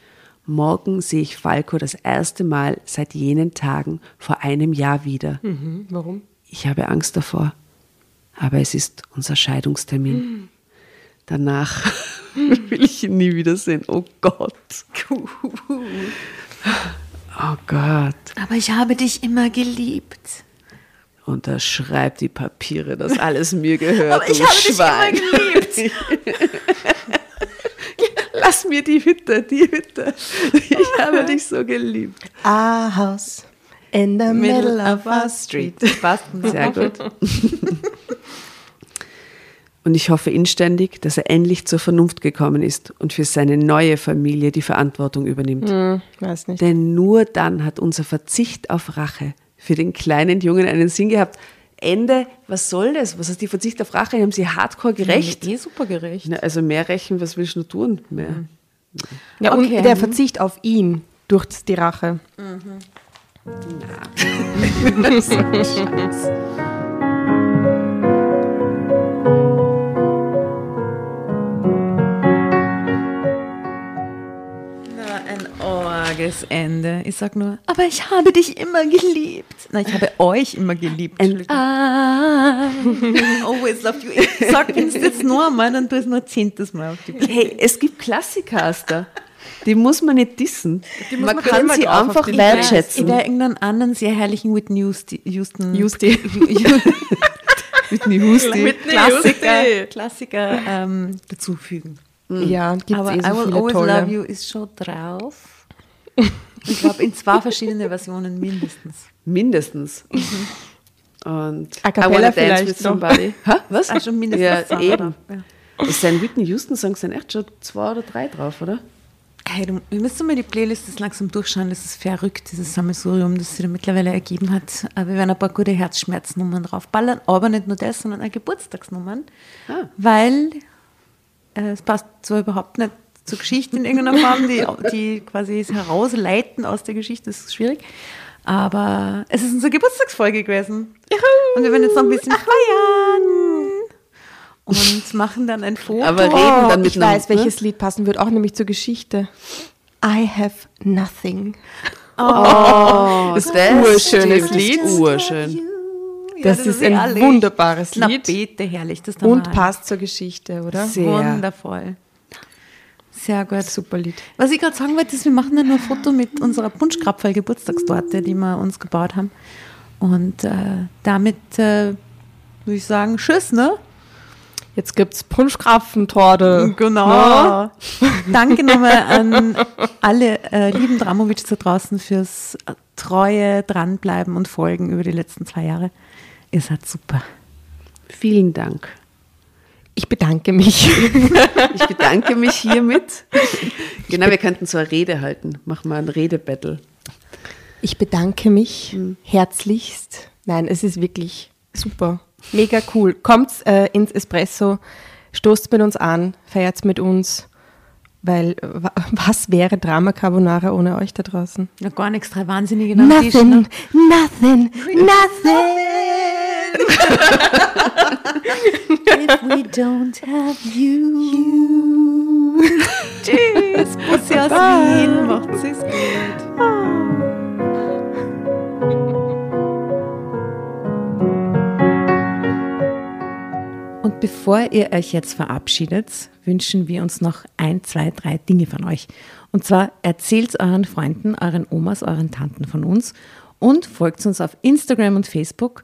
Morgen sehe ich Falco das erste Mal seit jenen Tagen vor einem Jahr wieder. Mhm, warum? Ich habe Angst davor, aber es ist unser Scheidungstermin. Danach will ich ihn nie wiedersehen. Oh Gott. Oh Gott. Aber ich habe dich immer geliebt. Unterschreib die Papiere, dass alles mir gehört. Aber ich habe dich Schwein. immer geliebt. Lass mir die Hütte, die Hütte. Ich habe dich so geliebt. A house in the middle of a street. Passt. Sehr gut. Und ich hoffe inständig, dass er endlich zur Vernunft gekommen ist und für seine neue Familie die Verantwortung übernimmt. Hm, weiß nicht. Denn nur dann hat unser Verzicht auf Rache für den kleinen Jungen einen Sinn gehabt. Ende, was soll das? Was heißt die Verzicht auf Rache? Haben sie hardcore gerecht? Eh super gerecht. Na, also mehr rächen, was willst du tun? Mehr. Ja, Okay. und der Verzicht auf ihn durch die Rache. Na, orges Ende. Ich sag nur, aber ich habe dich immer geliebt. Nein, ich habe euch immer geliebt. And Always loved you. Ich sag uns jetzt nur einmal, dann tu es nur zehntes Mal auf die Bühne. Hey, es gibt Klassiker, Asta. Die muss man nicht dissen. man man kann sie einfach die Ich wertschätzen. werde irgendeinen anderen sehr herrlichen Whitney Houston, Houston, Houston. Whitney Houston. Klassiker, Klassiker ähm, dazufügen. Ja, gibt es Aber eh I so Will viele Always tolle. Love You ist schon drauf. Ich glaube, in zwei verschiedene Versionen mindestens. Mindestens. Und A I cappella wanna dance vielleicht with somebody. Ha? Was? Ah, schon mindestens Ja, zwei eben. ja. Es sind Whitney Houston-Songs sind echt schon zwei oder drei drauf, oder? Hey, du, wir müssen mal die Playlists langsam durchschauen. Das ist verrückt, dieses Sammelsurium, das sich da mittlerweile ergeben hat. Aber wir werden ein paar gute Herzschmerznummern draufballern. Aber nicht nur das, sondern auch Geburtstagsnummern. Ah. Weil äh, es passt zwar überhaupt nicht zur Geschichte in irgendeiner Form, die, die quasi es herausleiten aus der Geschichte, das ist schwierig. Aber es ist unsere Geburtstagsfolge gewesen. Und wir werden jetzt noch ein bisschen feiern. Und machen dann ein Foto. Aber reden dann Oh, mit ich einem, weiß, welches Lied passen wird, auch nämlich zur Geschichte. I have nothing. Oh, das ist ein urschönes Lied. Das ist urschön. Das ist ein herrlich. wunderbares Na Lied. bitte, herrlich. Das Und passt. passt zur Geschichte, oder? Sehr. Wundervoll. Sehr gut. Super Lied. Was ich gerade sagen wollte, ist, wir machen dann nur ein Foto mit unserer Punschkrapferl-Geburtstagstorte, die wir uns gebaut haben. Und äh, damit äh, würde ich sagen, tschüss, ne? Jetzt gibt's Punschkrapfentorte. Genau. Danke nochmal an alle äh, lieben Dramovics da draußen fürs treue Dranbleiben und Folgen über die letzten zwei Jahre. Ihr seid super. Vielen Dank. Ich bedanke mich. Ich bedanke mich hiermit. Genau, wir könnten so eine Rede halten. Machen wir ein Redebattle. Ich bedanke mich herzlichst. Nein, es ist wirklich Super. Mega cool. Kommt äh, ins Espresso, stoßt mit uns an, feiert mit uns. Weil was wäre Drama Carbonara ohne euch da draußen? Ja, gar nichts, drei Wahnsinnige am nothing, ne? nothing, nothing. If we don't have you. you. Tschüss, Bussi aus Wien, macht's es gut. Und bevor ihr euch jetzt verabschiedet, wünschen wir uns noch ein, zwei, drei Dinge von euch. Und zwar erzählt euren Freunden, euren Omas, euren Tanten von uns und folgt uns auf Instagram und Facebook